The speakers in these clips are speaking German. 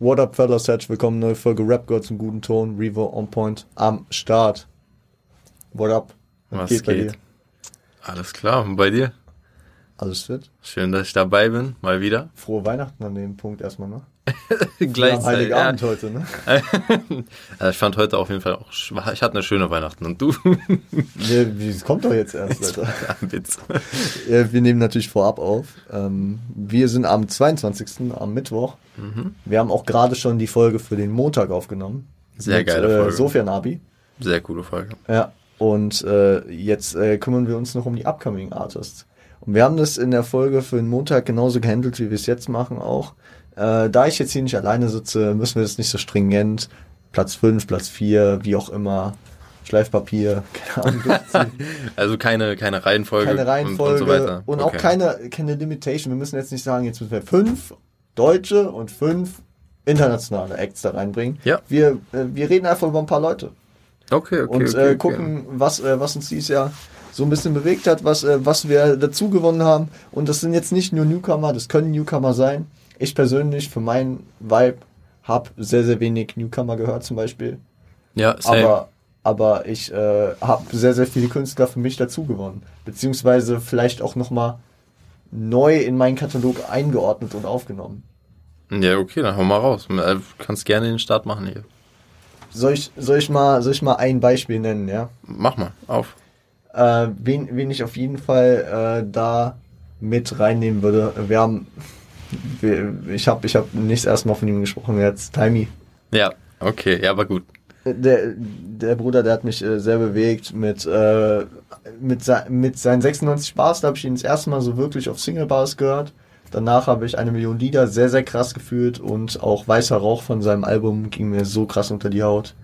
What up, fellas? Herzlich willkommen, neue Folge Rap Girl zum guten Ton. Revo on point am Start. What up? Was geht? geht? Alles klar. Und bei dir? Alles fit. Schön, dass ich dabei bin. Mal wieder. Frohe Weihnachten an dem Punkt erstmal, ne? Gleichzeitig. Ja. Abend heute, ne? also ich fand heute auf jeden Fall auch, ich hatte eine schöne Weihnachten. Und du? ja, es kommt doch jetzt erst, Alter. Witz. Ja, wir nehmen natürlich vorab auf. Ähm, wir sind am 22. am Mittwoch. Mhm. Wir haben auch gerade schon die Folge für den Montag aufgenommen. Sehr mit, geile Folge. Äh, Sofia Nabi. Sehr coole Folge. Ja. Und äh, jetzt äh, kümmern wir uns noch um die Upcoming Artists. Und wir haben das in der Folge für den Montag genauso gehandelt, wie wir es jetzt machen auch. Äh, da ich jetzt hier nicht alleine sitze, müssen wir das nicht so stringent. Platz 5, Platz 4, wie auch immer. Schleifpapier, keine Ahnung. also keine, keine Reihenfolge. Keine Reihenfolge. Und, und so weiter. Und okay. auch keine, keine Limitation. Wir müssen jetzt nicht sagen, jetzt müssen wir fünf deutsche und fünf internationale Acts da reinbringen. Ja. Wir, äh, wir reden einfach über ein paar Leute. Okay, okay. Und okay, äh, gucken, okay. was, äh, was uns dieses Jahr so ein bisschen bewegt hat, was, äh, was wir dazu gewonnen haben. Und das sind jetzt nicht nur Newcomer, das können Newcomer sein. Ich persönlich, für meinen Vibe, habe sehr, sehr wenig Newcomer gehört zum Beispiel. Ja, same. Aber, aber ich äh, habe sehr, sehr viele Künstler für mich dazu gewonnen. Beziehungsweise vielleicht auch nochmal neu in meinen Katalog eingeordnet und aufgenommen. Ja, okay, dann hau mal raus. Du äh, kannst gerne den Start machen hier. Soll ich, soll ich, mal, soll ich mal ein Beispiel nennen, ja? Mach mal, auf. Äh, wen, wen ich auf jeden Fall äh, da mit reinnehmen würde. Wir haben, ich habe ich hab nicht erstmal von ihm gesprochen, jetzt Timey. Ja, okay, ja, aber gut. Der, der Bruder, der hat mich äh, sehr bewegt mit, äh, mit, mit seinen 96 Bars, da habe ich ihn das erste Mal so wirklich auf Single Bars gehört. Danach habe ich eine Million Lieder sehr, sehr krass gefühlt und auch Weißer Rauch von seinem Album ging mir so krass unter die Haut.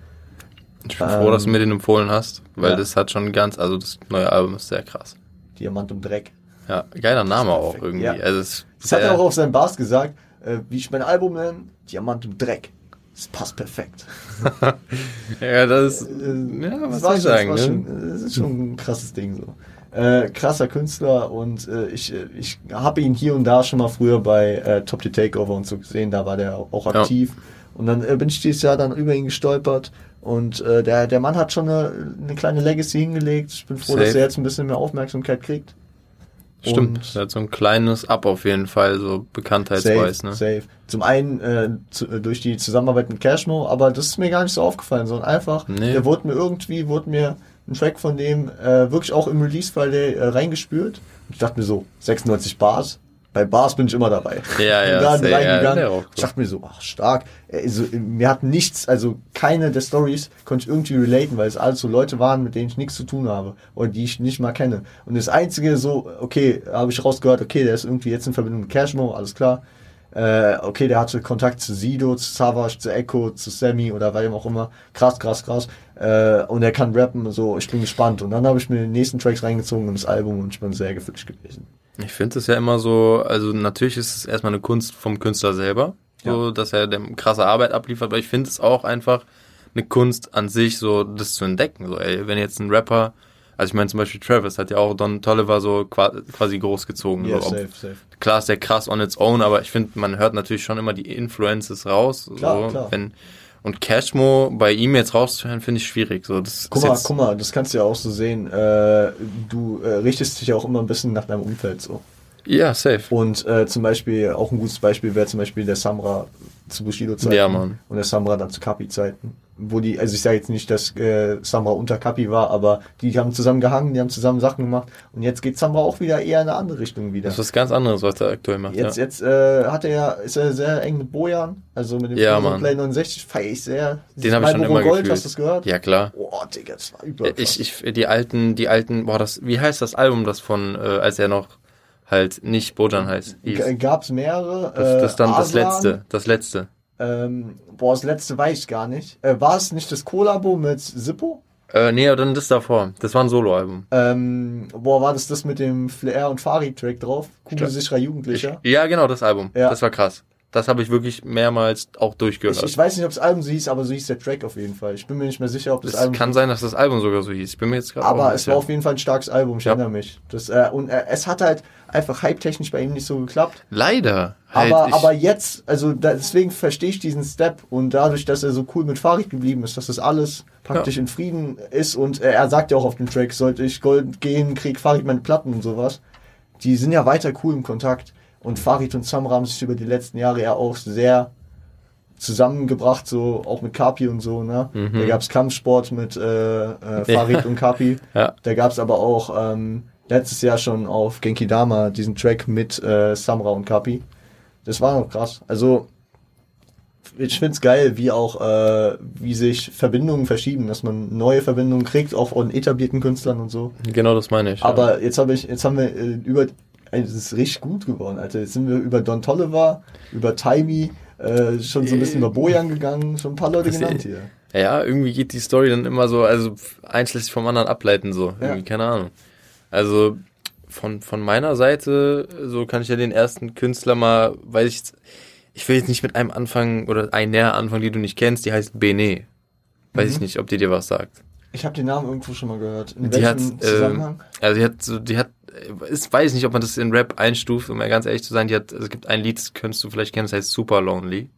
Ich bin ähm, froh, dass du mir den empfohlen hast, weil ja. das hat schon ganz, also das neue Album ist sehr krass. Diamant und Dreck. Ja, geiler Name auch irgendwie. Ja. Also das, das hat er auch auf seinem Bars gesagt, äh, wie ich mein Album nenne, Diamant und Dreck. Das passt perfekt. ja, das ist, äh, ja, was soll ich sagen? Das, ne? schon, das ist schon ein krasses Ding so. Äh, krasser Künstler und äh, ich, äh, ich habe ihn hier und da schon mal früher bei äh, Top the Takeover und so gesehen, da war der auch aktiv. Ja. Und dann äh, bin ich dieses Jahr dann über ihn gestolpert und äh, der, der Mann hat schon eine, eine kleine Legacy hingelegt. Ich bin froh, Safe. dass er jetzt ein bisschen mehr Aufmerksamkeit kriegt. Stimmt, und er hat so ein kleines Up auf jeden Fall, so bekanntheitsweise. Safe, ne? safe. Zum einen äh, zu, äh, durch die Zusammenarbeit mit Cashmo, aber das ist mir gar nicht so aufgefallen, sondern einfach, nee. der wurde mir irgendwie, wurde mir ein Track von dem äh, wirklich auch im Release-Fall äh, reingespürt. Und ich dachte mir so, 96 Bars, bei Bars bin ich immer dabei. Ja, ja. Laden reingegangen. Ja, cool. Ich dachte mir so, ach, stark. Also, mir hat nichts, also keine der Stories konnte ich irgendwie relaten, weil es alles so Leute waren, mit denen ich nichts zu tun habe oder die ich nicht mal kenne. Und das Einzige so, okay, habe ich rausgehört, okay, der ist irgendwie jetzt in Verbindung mit Cashmo, alles klar. Äh, okay, der hatte Kontakt zu Sido, zu Savage, zu Echo, zu Sammy oder wem auch immer. Krass, krass, krass. Äh, und er kann rappen, so, ich bin gespannt. Und dann habe ich mir die nächsten Tracks reingezogen in das Album und ich bin sehr gefühlt gewesen. Ich finde es ja immer so, also natürlich ist es erstmal eine Kunst vom Künstler selber, so, ja. dass er dem krasse Arbeit abliefert, aber ich finde es auch einfach eine Kunst an sich, so das zu entdecken. So, ey, wenn jetzt ein Rapper, also ich meine zum Beispiel Travis hat ja auch Don Tolliver so quasi großgezogen. Ja, so, safe, safe. Klar ist der krass on its own, aber ich finde, man hört natürlich schon immer die Influences raus. Klar, so, klar. Wenn, und Cashmo bei ihm jetzt rauszuhören, finde ich schwierig. So, das guck mal, guck mal, das kannst du ja auch so sehen. Äh, du äh, richtest dich ja auch immer ein bisschen nach deinem Umfeld so. Ja, safe. Und äh, zum Beispiel, auch ein gutes Beispiel wäre zum Beispiel der Samra zu Bushido-Zeiten. Ja, Mann. Und der Samra dann zu Kapi-Zeiten wo die, also ich sage jetzt nicht, dass äh, Samra unter Kapi war, aber die haben zusammen gehangen, die haben zusammen Sachen gemacht und jetzt geht Samra auch wieder eher in eine andere Richtung wieder. Das ist was ganz anderes, was er aktuell macht. Jetzt, ja. jetzt äh, hat er ja, ist er sehr eng mit Bojan, also mit dem ja. Play 69 feiere ich sehr. Den habe ich schon immer Gold, gefühlt. hast du das gehört? Ja, klar. Boah, Digga, das war überkrass. Ich, ich, die alten, die alten, boah, das, wie heißt das Album, das von, äh, als er noch halt nicht Bojan heißt? Gab's mehrere. Das, das dann Aslan, das letzte, das letzte. Ähm, boah, das letzte weiß ich gar nicht. Äh, war es nicht das Kollabo mit Zippo? Äh, nee, dann das davor. Das war ein Soloalbum. Ähm, boah, war das das mit dem Flair und Farid-Track drauf? Kugelsicherer Jugendlicher? Ich, ja, genau, das Album. Ja. Das war krass. Das habe ich wirklich mehrmals auch durchgehört. Ich, ich, weiß nicht, ob das Album so hieß, aber so hieß der Track auf jeden Fall. Ich bin mir nicht mehr sicher, ob das, das Album. kann sein, dass das Album sogar so hieß. Ich bin mir jetzt gerade. Aber es war auf jeden Fall ein starkes Album. Ich ja. erinnere mich. Das, äh, und äh, es hat halt, einfach hype-technisch bei ihm nicht so geklappt. Leider. Halt, Aber, aber jetzt, also da, deswegen verstehe ich diesen Step und dadurch, dass er so cool mit Farid geblieben ist, dass das alles praktisch Ja. in Frieden ist und äh, er sagt ja auch auf dem Track, sollte ich Gold gehen, krieg Farid meine Platten und sowas. Die sind ja weiter cool im Kontakt und Farid und Samra haben sich über die letzten Jahre ja auch sehr zusammengebracht, so auch mit Kapi und so, ne? Mhm. Da gab's Kampfsport mit äh, äh, Farid und Kapi. Ja. Da gab's aber auch ähm, letztes Jahr schon auf Genki Dama diesen Track mit äh, Samra und Kapi. Das war noch krass. Also ich find's geil, wie auch äh, wie sich Verbindungen verschieben, dass man neue Verbindungen kriegt, auch von etablierten Künstlern und so. genau das meine ich. ja. Aber jetzt habe ich, jetzt haben wir äh, über, also es ist richtig gut geworden, Alter. Jetzt sind wir über Don Tolliver, über Timey, äh, schon so ein bisschen über Bojan gegangen, schon ein paar Leute Das- genannt hier. Ja, irgendwie geht die Story dann immer so, also eins lässt sich vom anderen ableiten, so. Ja. Irgendwie, keine Ahnung. Also von, von meiner Seite, so kann ich ja den ersten Künstler mal, weiß ich, jetzt- ich will jetzt nicht mit einem anfangen oder einer anfangen, die du nicht kennst, die heißt Bene. Weiß ich nicht, ob die dir was sagt. Ich habe den Namen irgendwo schon mal gehört. In Die hat, welchem ähm, Zusammenhang? also die hat so, die hat, ich weiß nicht, ob man das in Rap einstuft, um mal ganz ehrlich zu sein, die hat, es gibt ein Lied, das könntest du vielleicht kennen, das heißt Super Lonely.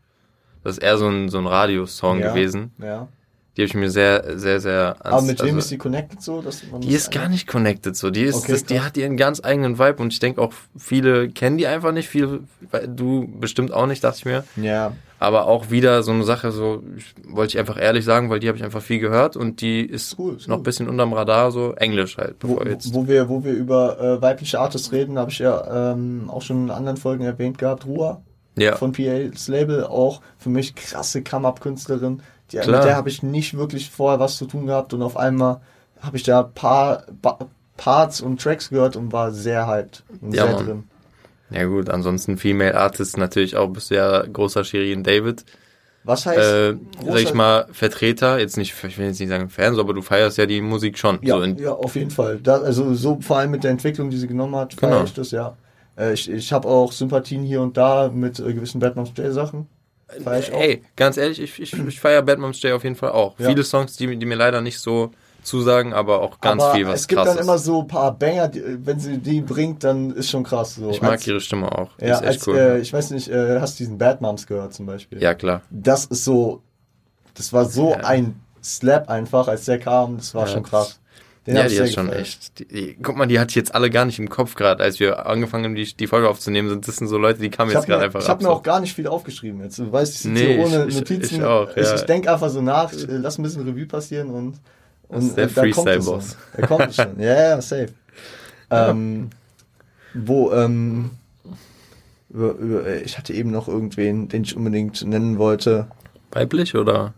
Das ist eher so ein, so ein Radiosong Ja. gewesen. Ja. Die habe ich mir sehr, sehr, sehr Aber mit wem also- ist die connected so? Die ist gar nicht connected so. Die ist, Okay, das, die hat ihren ganz eigenen Vibe und ich denke auch viele kennen die einfach nicht. Viele, du bestimmt auch nicht, dachte ich mir. Ja. Aber auch wieder so eine Sache, so ich, wollte ich einfach ehrlich sagen, weil die habe ich einfach viel gehört und die ist Cool, ist noch ein cool. bisschen unterm Radar, so Englisch halt, Wo, bevor jetzt. wo wir, wo wir über äh, weibliche Artists reden, habe ich ja ähm, auch schon in anderen Folgen erwähnt gehabt. Ruha ja, von PA's Label, auch für mich krasse Come-Up-Künstlerin. Die, mit der habe ich nicht wirklich vorher was zu tun gehabt und auf einmal habe ich da paar ba Parts und Tracks gehört und war sehr hyped und Ja, sehr Mann. drin. ja gut, ansonsten Female Artists natürlich auch bist du ja großer Shirin David. Was heißt, Äh, sag ich mal, Vertreter, jetzt nicht, ich will jetzt nicht sagen Fans, aber du feierst ja die Musik schon. ja, so in, ja, auf jeden Fall. Da, also so vor allem mit der Entwicklung, die sie genommen hat, feiere Genau. ich das, ja. Äh, ich ich habe auch Sympathien hier und da mit äh, gewissen Batman J-Sachen. Feier. Ey, ganz ehrlich, ich, ich, ich feiere Batman's Day auf jeden Fall auch. Ja. Viele Songs, die, die mir leider nicht so zusagen, aber auch ganz Aber viel, was es gibt krass dann immer so ein paar Banger, die, wenn sie die bringt, dann ist schon krass. So. Ich mag als, ihre Stimme auch. Die Ja, als, cool. äh, ich weiß nicht, äh, hast du diesen Bad Moms gehört zum Beispiel? ja, klar. Das ist so, das war so Ja. ein Slap einfach, als der kam, das war Ja, schon krass. Den ja, ich die ist schon echt. Die, die, guck mal, die hatte ich jetzt alle gar nicht im Kopf gerade, als wir angefangen haben, die, die Folge aufzunehmen. Sind das sind so Leute, die kamen Ich jetzt habe gerade einfach ich hab ab. mir auch gar nicht viel aufgeschrieben jetzt. Du weißt, ich sitze Nee, hier ohne ich- ich- Notizen. ich auch, ich, ja. ich denke einfach so nach, äh, lass ein bisschen Revue passieren und, ist und der äh, da kommt es Freestyle-Boss. schon. Da kommt schon. Ja, ja, safe. Ähm, wo, ähm, äh, ich hatte eben noch irgendwen, den ich unbedingt nennen wollte. Weiblich oder?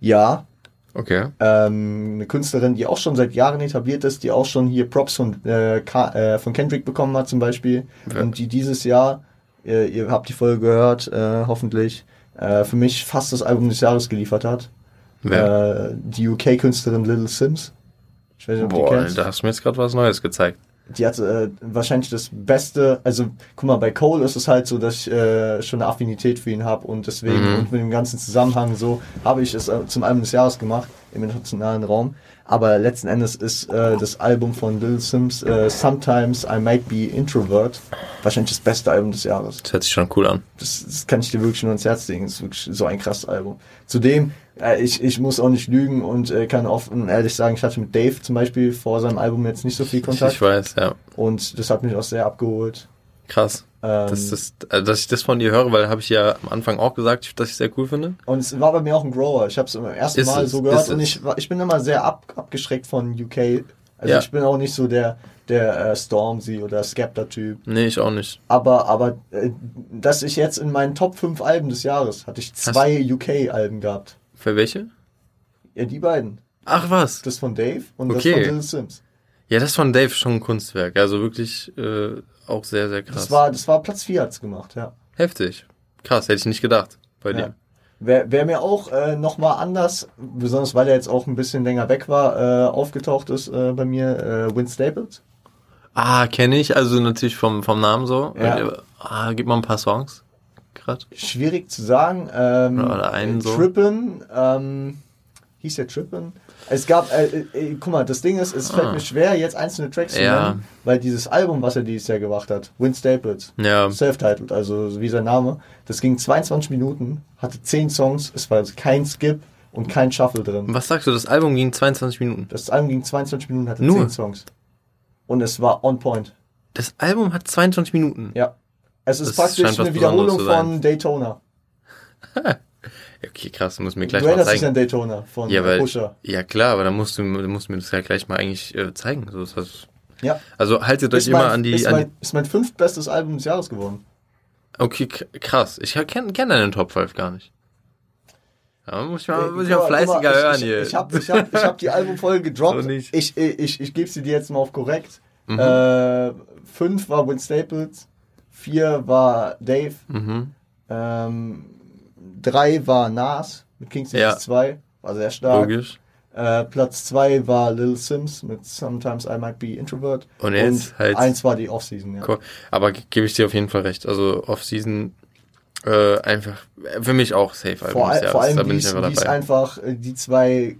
Ja, Okay. ähm, eine Künstlerin, die auch schon seit Jahren etabliert ist, die auch schon hier Props von, äh, äh, von Kendrick bekommen hat zum Beispiel Ja. und die dieses Jahr, ihr, ihr habt die Folge gehört, äh, hoffentlich, äh, für mich fast das Album des Jahres geliefert hat. Wer? Äh, die UK-Künstlerin Little Sims. Ich weiß nicht, ob Boah, kennst. da hast du mir jetzt gerade was Neues gezeigt. Die hat äh, wahrscheinlich das Beste, also guck mal, bei Cole ist es halt so, dass ich äh, schon eine Affinität für ihn habe und deswegen Mhm. und mit dem ganzen Zusammenhang so habe ich es äh, zum Album des Jahres gemacht im internationalen Raum. Aber letzten Endes ist äh, das Album von Lil Sims äh, Sometimes I Might Be Introvert wahrscheinlich das beste Album des Jahres. Das hört sich schon cool an. Das, das kann ich dir wirklich nur ans Herz legen. Das ist wirklich so ein krasses Album. Zudem, äh, ich, ich muss auch nicht lügen und äh, kann offen und ehrlich sagen, ich hatte mit Dave zum Beispiel vor seinem Album jetzt nicht so viel Kontakt. ich weiß, ja. Und das hat mich auch sehr abgeholt. Krass. Ähm, Das ist, also, dass ich das von dir höre, weil habe ich ja am Anfang auch gesagt, dass ich sehr cool finde. und es war bei mir auch ein Grower. Ich habe es im ersten Ist Mal es, so gehört und es. ich, ich bin immer sehr ab, abgeschreckt von UK. Also Ja. ich bin auch nicht so der, der äh, Stormzy oder Skepta-Typ. Nee, ich auch nicht. Aber, aber äh, dass ich jetzt in meinen Top 5 Alben des Jahres hatte ich zwei UK-Alben gehabt. Für welche? Ja, die beiden. Ach was. Das von Dave und Okay. das von Lil Sims. Ja, das von Dave schon ein Kunstwerk. Also wirklich äh, auch sehr, sehr krass. Das war, das war Platz 4 hat's gemacht, ja. Heftig. Krass, hätte ich nicht gedacht bei Ja. dir. Wer, wer mir auch äh, nochmal anders, besonders weil er jetzt auch ein bisschen länger weg war, äh, aufgetaucht ist äh, bei mir, äh, Win Staples. Ah, kenne ich. Also natürlich vom, vom Namen so. Ja. Ah, gib mal ein paar Songs. Gerade. Schwierig zu sagen. Ähm, Oder einen so. Trippen, ähm, Hieß der Trippin? Es gab, äh, äh, äh, guck mal, das Ding ist, es fällt Ah. mir schwer, jetzt einzelne Tracks zu Ja. nennen, weil dieses Album, was er dieses Jahr gemacht hat, Win Staples, Ja. self-titled, also wie sein Name, das ging 22 Minuten, hatte 10 Songs, es war kein Skip und kein Shuffle drin. Was sagst du, das Album ging 22 Minuten. Das Album ging 22 Minuten, hatte Nur? 10 Songs. Und es war on point. Das Album hat 22 Minuten. Ja. Es ist Das praktisch eine Wiederholung von Daytona. Okay, krass, du musst mir gleich du mal erinnerst dich an zeigen. Daytona von Ja, weil, Pusher. ja klar, aber dann musst du, du musst mir das ja gleich mal eigentlich äh, zeigen. So ist das. Ja. Also haltet euch Ist immer mein, an die, ist, an mein, ist mein fünftbestes Album des Jahres geworden. Okay, krass. Ich kenne kenn deinen Top 5 gar nicht. Ja, muss ich mal, muss ich mal fleißiger mal, hören ich, hier. Ich, ich habe ich hab, ich hab die Albumfolge gedroppt. So nicht. ich ich, ich, ich gebe sie dir jetzt mal auf korrekt. Mhm. Äh, fünf war Win Staples, vier war Dave, mhm. ähm, drei war Nas mit King's Ja. 2, war sehr stark. Logisch. Äh, Platz zwei war Lil Sims mit Sometimes I Might Be Introvert. Und jetzt halt- eins war die Offseason, ja. Cool. Aber ge- gebe ich dir auf jeden Fall recht. Also Off-Season äh, einfach für mich auch safe Album Vor, all, vor Jahres. Da allem, bin ich einfach einfach äh, die zwei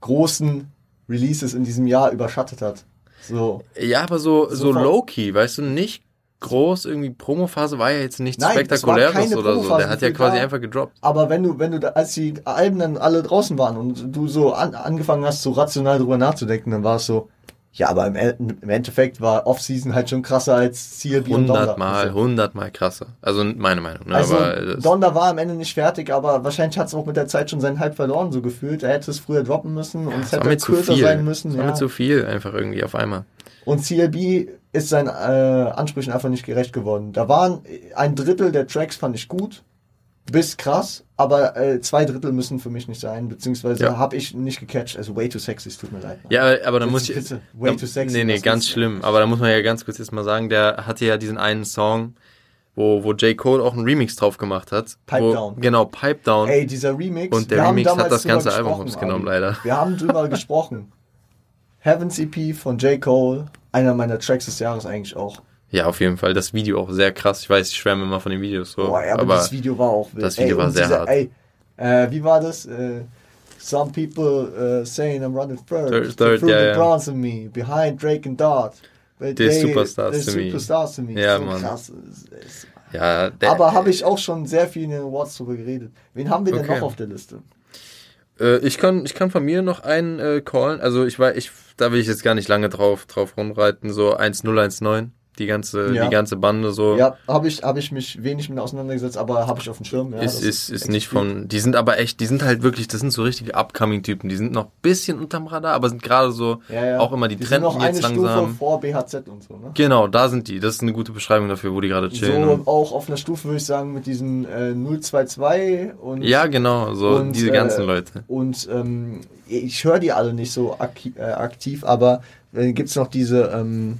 großen Releases in diesem Jahr überschattet hat. So. Ja, aber so, so, So low-key, weißt du, nicht groß, irgendwie Promophase war ja jetzt nichts Nein, es war Spektakuläres oder so. Der hat ja quasi da. einfach gedroppt. Aber wenn du, wenn du, da, als die Alben dann alle draußen waren und du so an, angefangen hast, so rational drüber nachzudenken, dann war es so, ja, aber im, im Endeffekt war Off-Season halt schon krasser als CLB und Donda. Hundertmal, Also, hundertmal krasser. Also meine Meinung. Ne? also aber Donda war am Ende nicht fertig, aber wahrscheinlich hat es auch mit der Zeit schon seinen Hype verloren, so gefühlt. Er hätte es früher droppen müssen und es das war hätte kürzer sein müssen. Das war Ja. mir zu viel, einfach irgendwie auf einmal. Und CLB ist seinen äh, Ansprüchen einfach nicht gerecht geworden. Da waren äh, ein Drittel der Tracks fand ich gut, bis krass, aber äh, zwei Drittel müssen für mich nicht sein, beziehungsweise Ja. habe ich nicht gecatcht. Also way too sexy, es tut mir leid. Ja, aber, aber da muss ich. bitte. Way da, too sexy, Nee, nee, ganz schlimm. Aber da muss man ja ganz kurz jetzt mal sagen, der hatte ja diesen einen Song, wo, wo J. Cole auch einen Remix drauf gemacht hat. Pipe wo, Down. Genau, Pipe Down. Ey, dieser Remix. Und der Remix hat das ganze Album genommen, leider. Wir haben drüber gesprochen. Heaven's EP von J. Cole, einer meiner Tracks des Jahres eigentlich auch. Ja, auf jeden Fall. Das Video auch sehr krass. Ich weiß, ich schwärme immer von den Videos so. Boah, ja, aber, aber das Video war auch wild. das Video war und sehr hart. Ey, äh, wie war das? Äh, some people uh, saying I'm running first. Third, third, the ja. bronze in me. Behind Drake and Dart. But They're they- superstars they're to me. superstars to me. Ja, so Mann. krass. Ja, der, Aber habe ich auch schon sehr viel in den Awards drüber geredet. Wen haben wir denn Okay. noch auf der Liste? Äh, ich kann, ich kann von mir noch einen äh, callen. Also ich war, ich, da will ich jetzt gar nicht lange drauf, drauf rumreiten. So 1019, die ganze, Ja. die ganze Bande so. Ja, habe ich, hab ich mich wenig mit auseinandergesetzt, aber habe ich auf dem Schirm. Ja, ist, ist, ist nicht von, die sind aber echt, die sind halt wirklich, das sind so richtige Upcoming-Typen. Die sind noch ein bisschen unterm Radar, aber sind gerade so Ja, ja. auch immer die, die eine jetzt Stufe langsam. vor BHZ und so, ne? Genau, da sind die. Das ist eine gute Beschreibung dafür, wo die gerade chillen. So auch auf einer Stufe würde ich sagen mit diesen äh, 022 und ja, genau, so Und, diese äh, ganzen Leute. und ähm, ich höre die alle nicht so ak äh, aktiv, aber äh, gibt's noch diese ähm,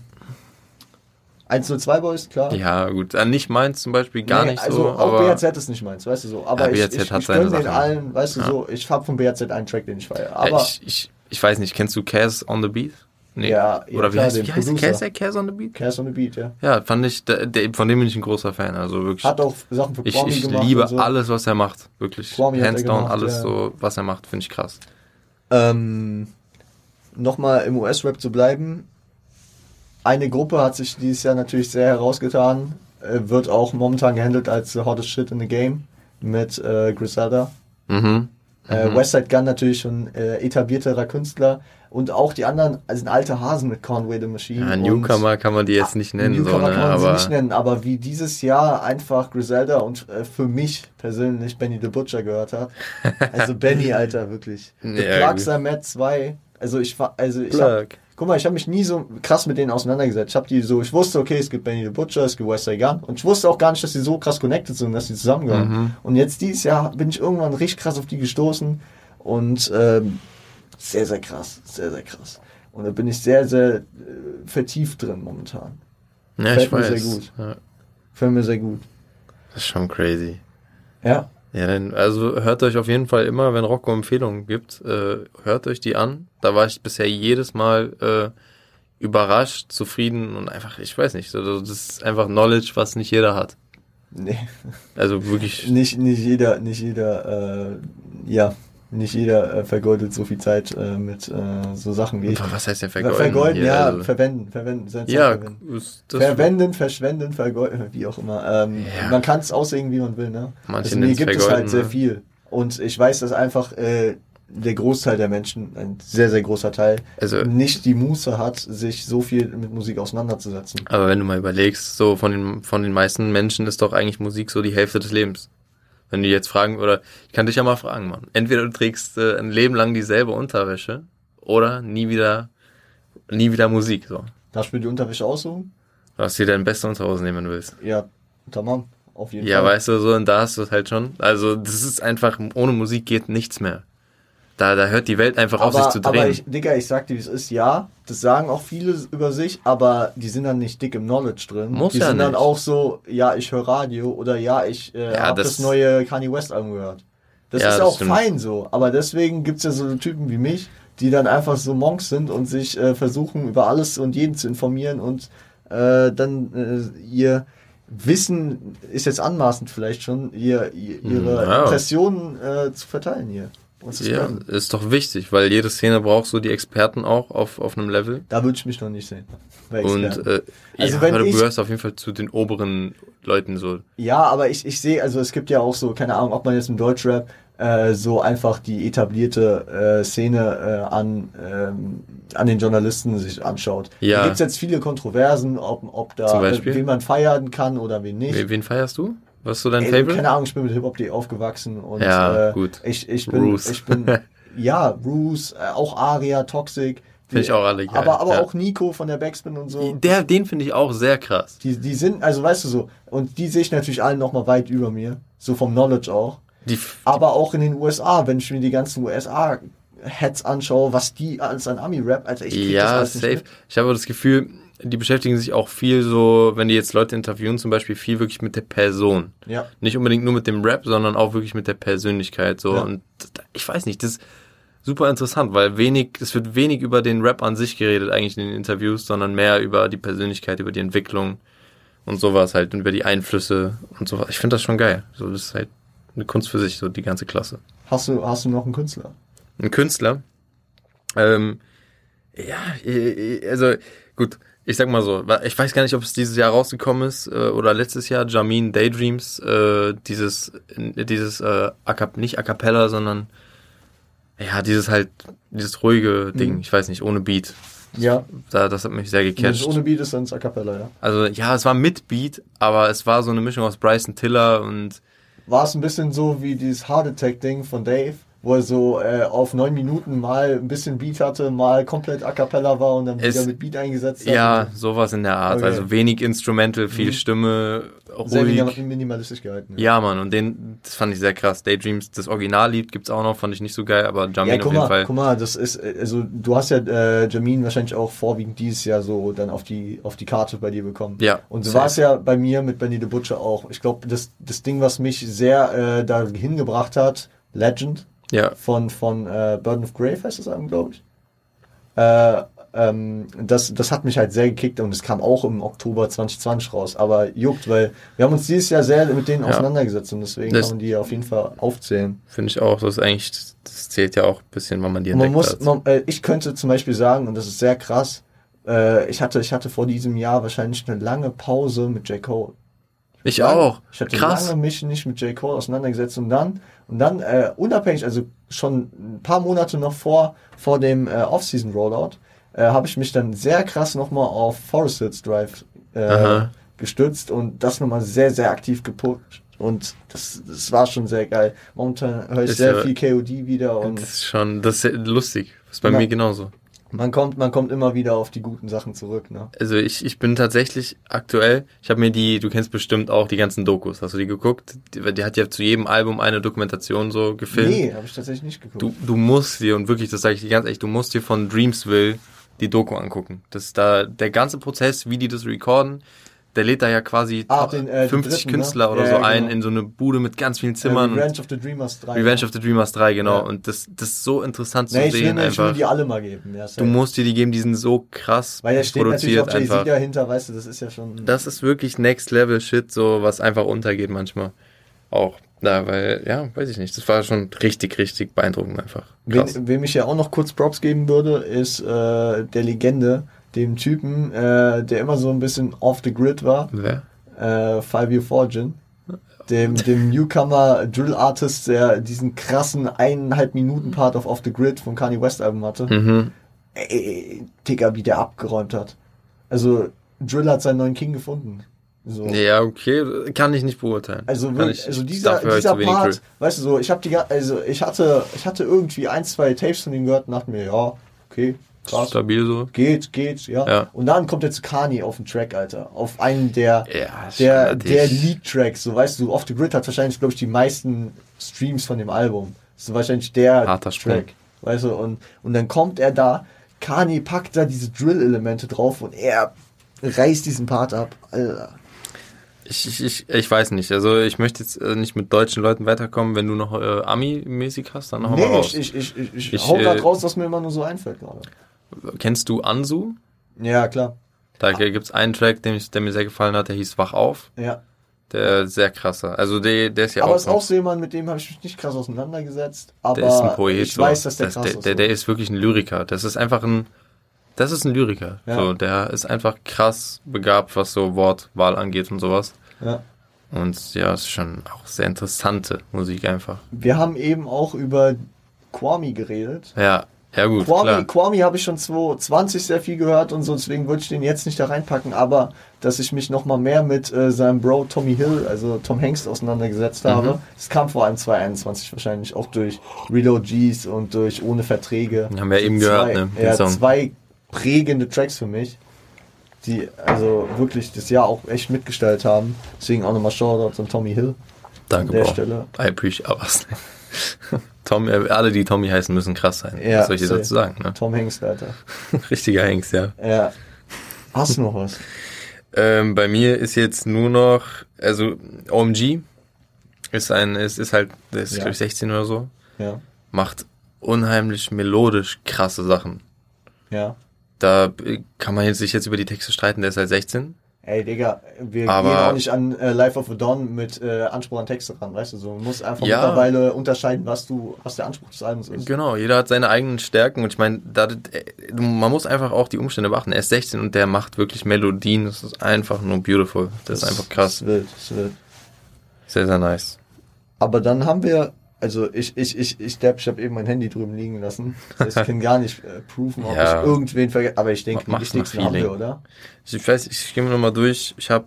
102 Boys, klar. Ja, gut. Äh, nicht meins zum Beispiel gar Nee, nicht also so, auch aber BHZ ist nicht meins, weißt du so. Aber Ja, ich, BHZ ich, hat ich seine Sachen. allen, weißt du Ja. so, ich hab von BHZ einen Track, den ich feiere. Ja, Aber ich, ich, ich weiß nicht, kennst du Cass on the Beat? Nee. Ja, ja, Oder wie klar, heißt, wie heißt? Producer. Cass, Cass on the Beat? Cash on the Beat, ja. Ja, fand ich, der, der, von dem bin ich ein großer Fan, also wirklich. Hat auch Sachen für ich Kwame ich gemacht. liebe und so. alles, was er macht, wirklich. Kwame Hands down, gemacht, alles ja. so, was er macht, finde ich krass. Ähm, Nochmal im US-Rap zu bleiben. Eine Gruppe hat sich dieses Jahr natürlich sehr herausgetan. Äh, wird auch momentan gehandelt als the hottest shit in the game mit äh, Griselda. Mhm. Äh, Westside Gun natürlich schon äh, etablierterer Künstler. Und auch die anderen also sind alte Hasen mit Conway the Machine. Ja, Newcomer kann man die jetzt nicht nennen, so, Newcomer ne? kann man sie aber nicht nennen, aber wie dieses Jahr einfach Griselda und äh, für mich persönlich Benny the Butcher gehört hat. Also Benny, Alter, wirklich. The Ja, Plugs Mad 2. Also ich also ich hab, Plug. Guck mal, ich habe mich nie so krass mit denen auseinandergesetzt. Ich habe die so, ich wusste, okay, es gibt Benny the Butcher, es gibt West Side Gun und ich wusste auch gar nicht, dass die so krass connected sind, dass die zusammengehören. Mhm. Und jetzt dieses Jahr bin ich irgendwann richtig krass auf die gestoßen und ähm, sehr, sehr krass, sehr, sehr krass. Und da bin ich sehr, sehr äh, vertieft drin momentan. Ja, Fällt ich mir sehr weiß. gut. Ja, Fällt mir sehr gut. das ist schon crazy. Ja. Ja, dann, also hört euch auf jeden Fall immer, wenn Rocco Empfehlungen gibt, äh, hört euch die an. Da war ich bisher jedes Mal äh, überrascht, zufrieden und einfach, ich weiß nicht, so, das ist einfach Knowledge, was nicht jeder hat. Nee, Also wirklich, nicht, nicht jeder, nicht jeder, äh, ja. Nicht jeder äh, vergeudet so viel Zeit äh, mit äh, so Sachen wie. Was heißt denn vergeuden? Vergeuden, hier? ja, Also- verwenden, verwenden, seine Zeit ja, verwenden. Verwenden, verschwenden, vergeuden, wie auch immer. Ähm, Ja. Man kann es auslegen, wie man will. Ne? Manche also, mir gibt es halt sehr ne? viel. Und ich weiß, dass einfach äh, der Großteil der Menschen, ein sehr, sehr großer Teil, Also- nicht die Muße hat, sich so viel mit Musik auseinanderzusetzen. Aber wenn du mal überlegst, so von den, von den meisten Menschen ist doch eigentlich Musik so die Hälfte des Lebens. Wenn du jetzt fragen, oder ich kann dich ja mal fragen, Mann. Entweder du trägst äh, ein Leben lang dieselbe Unterwäsche oder nie wieder, nie wieder Musik, so. Darfst du mir die Unterwäsche aussuchen? Du hast dir dein beste Unterhose nehmen, wenn du willst. Ja, tamam, auf jeden Ja, Fall. weißt du, so, und da hast du es halt schon. Also, das ist einfach, ohne Musik geht nichts mehr. Da, da hört die Welt einfach auf, sich aber, zu aber drehen. ich, Digga, ich sag dir, wie es ist, ja, das sagen auch viele über sich, aber die sind dann nicht dick im Knowledge drin. Muss die ja sind dann nicht. auch so, ja, ich höre Radio oder ja, ich äh, Ja, hab das, das- neue Kanye West Album gehört. Das Ja, ist das auch stimmt. fein so, aber deswegen gibt's ja so Typen wie mich, die dann einfach so Monks sind und sich äh, versuchen, über alles und jeden zu informieren und äh, dann äh, ihr Wissen ist jetzt anmaßend vielleicht schon, ihr, ihr ihre Ja. Impressionen äh, zu verteilen hier. Zu Ja, spreaden. ist doch wichtig, weil jede Szene braucht so die Experten auch auf, auf einem Level. Da würde ich mich noch nicht sehen. Und äh, Also ja, wenn du ich- gehörst auf jeden Fall zu den oberen Leuten so. ja, aber ich, ich sehe, also es gibt ja auch so, keine Ahnung, ob man jetzt im Deutschrap äh, so einfach die etablierte äh, Szene äh, an, ähm, an den Journalisten sich anschaut. Ja. Da gibt's jetzt viele Kontroversen, ob, ob da wen man feiern kann oder wen nicht. Wen, wen feierst du? Was ist so dein Ey, Favorite? keine Ahnung, ich bin mit Hip-Hop.de aufgewachsen und Ja, äh, gut. Ich, ich bin, Bruce. ich bin, ja, Bruce, äh, auch Aria, Toxic. Finde ich auch alle geil, Aber, aber ja. auch Nico von der Backspin und so. Der, den finde ich auch sehr krass. Die, die sind, also weißt du so, und die sehe ich natürlich alle nochmal weit über mir, so vom Knowledge auch. Die, Aber auch in den USA, wenn ich mir die ganzen USA-Heads anschaue, was die alles an Ami-Rap, also ich krieg das ja, alles nicht safe. Ich habe das Gefühl, die beschäftigen sich auch viel so, wenn die jetzt Leute interviewen, zum Beispiel viel wirklich mit der Person. Ja. Nicht unbedingt nur mit dem Rap, sondern auch wirklich mit der Persönlichkeit. So. Ja. Und ich weiß nicht, das ist super interessant, weil wenig, es wird wenig über den Rap an sich geredet, eigentlich in den Interviews, sondern mehr über die Persönlichkeit, über die Entwicklung und sowas halt und über die Einflüsse und sowas. Ich finde das schon geil. So, das ist halt eine Kunst für sich, so die ganze Klasse. Hast du, hast du noch einen Künstler? Ein Künstler. Ähm, ja, äh, also gut, ich sag mal so, ich weiß gar nicht, ob es dieses Jahr rausgekommen ist äh, oder letztes Jahr, Jamin Daydreams, äh, dieses, dieses äh, nicht a cappella, sondern ja, dieses halt, dieses ruhige Ding, Mhm. ich weiß nicht, ohne Beat. Ja. Da, das hat mich sehr gecatcht. ohne Beat ist, dann A Cappella, ja. Also ja, es war mit Beat, aber es war so eine Mischung aus Bryson Tiller und War es ein bisschen so wie dieses Heart Attack-Ding von Dave, wo er so äh, auf neun Minuten mal ein bisschen Beat hatte, mal komplett A Cappella war und dann Es- wieder mit Beat eingesetzt hat. ja, sowas in der Art. Okay. Also wenig Instrumental, viel Mhm. Stimme, Sehr ruhig. minim- minimalistisch gehalten. Ja, Mann, und den, das fand ich sehr krass. Daydreams, das Originallied gibt's auch noch, fand ich nicht so geil, aber Jamin Ja, auf jeden mal, Fall. guck mal, das ist, äh, also du hast ja äh, Jamin wahrscheinlich auch vorwiegend dieses Jahr so dann auf die auf die Karte bei dir bekommen. Ja, Und so war es ja bei mir mit Benny the Butcher auch. Ich glaube, das, das Ding, was mich sehr äh, dahin gebracht hat, Legend Ja, von, von äh, Burden of Grave heißt das Album, glaube ich. Äh, ähm, das, das hat mich halt sehr gekickt und es kam auch im Oktober 2020 raus. Aber juckt, weil wir haben uns dieses Jahr sehr mit denen Ja. auseinandergesetzt und deswegen Das- kann man die auf jeden Fall aufzählen. finde ich auch. Das ist eigentlich, das zählt ja auch ein bisschen, wann man die Man entdeckt muss, hat. man, äh, ich könnte zum Beispiel sagen, und das ist sehr krass, äh, ich hatte, ich hatte vor diesem Jahr wahrscheinlich eine lange Pause mit J. Cole. Ich Lang- auch. Ich Krass. lange mich nicht mit J. Cole auseinandergesetzt und dann, und dann, äh, unabhängig, also schon ein paar Monate noch vor, vor dem äh, Off-Season Rollout, äh, habe ich mich dann sehr krass nochmal auf Forest Hills Drive äh, gestützt und das nochmal sehr, sehr aktiv gepusht. Und das, das war schon sehr geil. Momentan höre ich Ist sehr ja- viel KOD wieder und Das ist schon, das ist lustig. Das ist bei Ja. mir genauso. Man kommt, man kommt immer wieder auf die guten Sachen zurück, ne? Also ich, ich bin tatsächlich aktuell, ich habe mir die, du kennst bestimmt auch die ganzen Dokus, hast du die geguckt? Die, die hat ja zu jedem Album eine Dokumentation so gefilmt. Nee, habe ich tatsächlich nicht geguckt. Du, du musst dir, und wirklich, das sage ich dir ganz ehrlich, du musst dir von Dreamsville die Doku angucken. Das ist da der ganze Prozess, wie die das recorden, der lädt da ja quasi Ah, den, äh, den 50 dritten, ne? Künstler oder Ja, so ja, ein genau. in so eine Bude mit ganz vielen äh, Zimmern. Revenge und of the Dreamers 3. Revenge of the Dreamers 3, genau. Ja. Und das, das ist so interessant zu nee, will, sehen mir- ich will einfach. die alle mal geben. Ja, Du musst dir die geben, die sind so krass Weil da steht natürlich produziert auch Jay-Z einfach. dahinter, weißt du, das ist ja schon... Das ist wirklich Next Level Shit, so was einfach untergeht manchmal. Auch. Da, weil, ja, weiß ich nicht. Das war schon richtig, richtig beeindruckend einfach. Krass. Wem, wem ich ja auch noch kurz Props geben würde, ist äh, der Legende, dem Typen, äh, der immer so ein bisschen off the grid war. Wer? Äh, Five Year Fortune. Dem, dem Newcomer Drill Artist, der diesen krassen eineinhalb Minuten Part auf Off the Grid von Kanye West Album hatte. Mhm. Ey, Digga, wie der abgeräumt hat. Also, Drill hat seinen neuen King gefunden. So. Ja, okay, kann ich nicht beurteilen. Also, ich, also dieser, dieser Part, Drill. weißt du so, ich habe die, also ich hatte, ich hatte irgendwie ein, zwei Tapes von ihm gehört und dachte mir, ja, okay, krass, Stabil so. geht, geht, ja. Ja. Und dann kommt er zu Kanye auf den Track, Alter, auf einen der, Ja, der, der Lead-Tracks, so weißt du, Off the Grid hat wahrscheinlich, glaube ich, die meisten Streams von dem Album. Das ist wahrscheinlich der Harter Sprung. Track, weißt du, und, und dann kommt er da, Kanye packt da diese Drill-Elemente drauf und er reißt diesen Part ab, Alter. Ich, ich, ich, ich weiß nicht. Also ich möchte jetzt äh, nicht mit deutschen Leuten weiterkommen. Wenn du noch äh, Ami-mäßig hast, dann hau mal Nee, raus. ich, ich, ich, ich, ich, hau äh, grad raus, was mir immer nur so einfällt gerade. Kennst du Ansu? Ja, klar. Da gibt's einen Track, den ich, der mir sehr gefallen hat, der hieß Wach auf. Ja. Der ist sehr krasser. Also der, der ist ja aber auch, ist auch so jemand, mit dem habe ich mich nicht krass auseinandergesetzt. Aber der ist ein Poet. ich so. weiß, dass der das, krass der, ist. der, der ist wirklich ein Lyriker. Das ist einfach ein, das ist ein Lyriker. Ja. So, der ist einfach krass begabt, was so Wortwahl angeht und sowas. ja. Und ja, ist schon auch sehr interessante Musik einfach. Wir haben eben auch über Kwame geredet. Ja, ja gut, Kwame. Kwame habe ich schon 2020 sehr viel gehört und so, deswegen würde ich den jetzt nicht da reinpacken, aber dass ich mich nochmal mehr mit äh, seinem Bro Tommy Hill, also Tom Hanks, auseinandergesetzt habe, Mhm. das kam vor allem 2021 wahrscheinlich auch durch Real G's und durch Ohne Verträge. Haben wir So eben zwei, gehört, ne, den Ja, Song. zwei prägende Tracks für mich, die also wirklich das Jahr auch echt mitgestaltet haben. Deswegen auch nochmal Shoutouts an Tommy Hill Danke, an der Bro. Stelle. I appreciate was. Tom, äh, alle, die Tommy heißen, müssen krass sein. Ja, was soll ich dir dazu sagen? Ne? Tom Hanks, Alter. Richtiger Hengst, ja. Ja. Hast du noch was? Ähm, bei mir ist jetzt nur noch, also OMG ist ein, ist, ist halt, der ist Ja. glaube ich 16 oder so, Ja. macht unheimlich melodisch krasse Sachen. Ja. Da äh, kann man jetzt sich jetzt über die Texte streiten, der ist halt 16. Ey, Digga, wir Aber- gehen auch nicht an äh, Life of a Dawn mit äh, Anspruch an Texte ran, weißt du so. Du musst einfach Ja. mittlerweile unterscheiden, was du, was der Anspruch des Albums ist. Genau, jeder hat seine eigenen Stärken und ich meine, äh, man muss einfach auch die Umstände beachten. Er ist 16 und der macht wirklich Melodien, das ist einfach nur beautiful. Das, ist einfach Das krass. ist wild, das ist wild. Sehr, sehr nice. Aber dann haben wir, also ich, ich, ich, ich, Depp, ich habe eben mein Handy drüben liegen lassen. Das ich kann gar nicht äh, proven, ob Ja. ich irgendwen vergesse. Aber ich denke, die wichtigsten haben wir, oder? Ich weiß, ich gehe mir nochmal durch. Ich habe,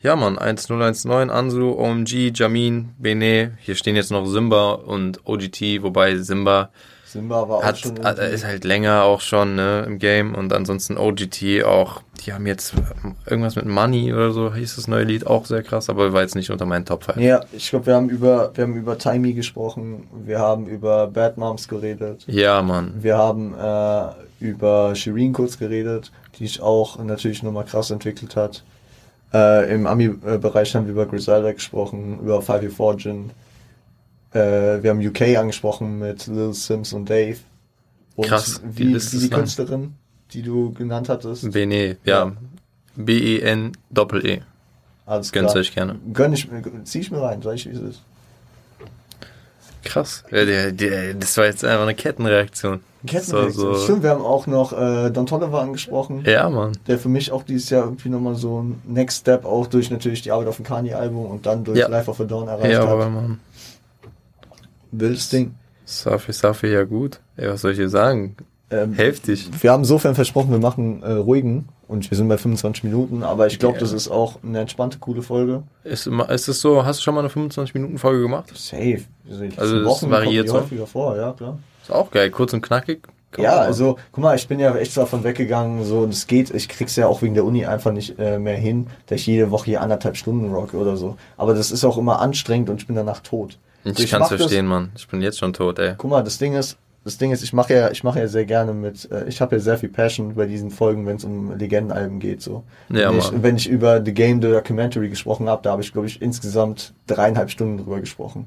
ja Mann, 1019, Ansu, OMG, Jamin, Bene. Hier stehen jetzt noch Simba und OGT, wobei Simba Simba war auch hat, schon. irgendwie- ist halt länger auch schon ne, im Game und ansonsten OGT auch, die haben jetzt irgendwas mit Money oder so, hieß das neue Lied, auch sehr krass, aber war jetzt nicht unter meinen Top 5. Ja, ich glaube, wir haben über, wir haben über Timey gesprochen, wir haben über Bad Moms geredet, Ja, Mann. wir haben äh, über Shireen kurz geredet, die sich auch natürlich nochmal krass entwickelt hat. Äh, Im Ami-Bereich haben wir über Griselda gesprochen, über 5 Year Fortune. Äh, wir haben UK angesprochen mit Lil Sims und Dave. Und Krass, die wie, Liste wie die ist lang. Künstlerin, die du genannt hattest. Bene, ja. Ja. B-E-N Doppel-E. Alles Gönnt klar. euch gerne. Gönn ich, mir- zieh ich mir rein, sag ich wie es ist. Krass. Ja, das war jetzt einfach eine Kettenreaktion. Kettenreaktion. So. Stimmt, wir haben auch noch äh, Don Tolliver angesprochen, Ja, Mann. der für mich auch dieses Jahr irgendwie nochmal so ein Next Step auch durch natürlich die Arbeit auf dem Kanye-Album und dann durch Ja. Life of a Dawn erreicht Ja, aber hat. Mann. Wildes Ding. Safi, Safi, ja gut. Ey, was soll ich dir sagen? Ähm, Heftig. wir haben insofern versprochen, wir machen äh, ruhigen und wir sind bei 25 Minuten, aber ich glaube, Ja. das ist auch eine entspannte, coole Folge. Ist, immer- ist es so, hast du schon mal eine 25-Minuten-Folge gemacht? Safe. Also, Also, es Wochen variiert kommt die so? häufiger vor, ja klar. Ist auch geil, kurz und knackig. Kann Ja, also, guck mal, ich bin ja echt davon weggegangen, so, das geht, ich krieg's ja auch wegen der Uni einfach nicht äh, mehr hin, dass ich jede Woche hier anderthalb Stunden rock oder so. Aber das ist auch immer anstrengend und ich bin danach tot. Ich, ich kann's mach das- verstehen, Mann. Ich bin jetzt schon tot, ey. Guck mal, das Ding ist, das Ding ist, ich mache ja, ich mache ja sehr gerne mit, äh, ich habe ja sehr viel Passion bei diesen Folgen, wenn es um Legendenalben geht, so. Ja, wenn, ich, wenn ich über The Game The Documentary gesprochen habe, da habe ich, glaube ich, insgesamt dreieinhalb Stunden drüber gesprochen.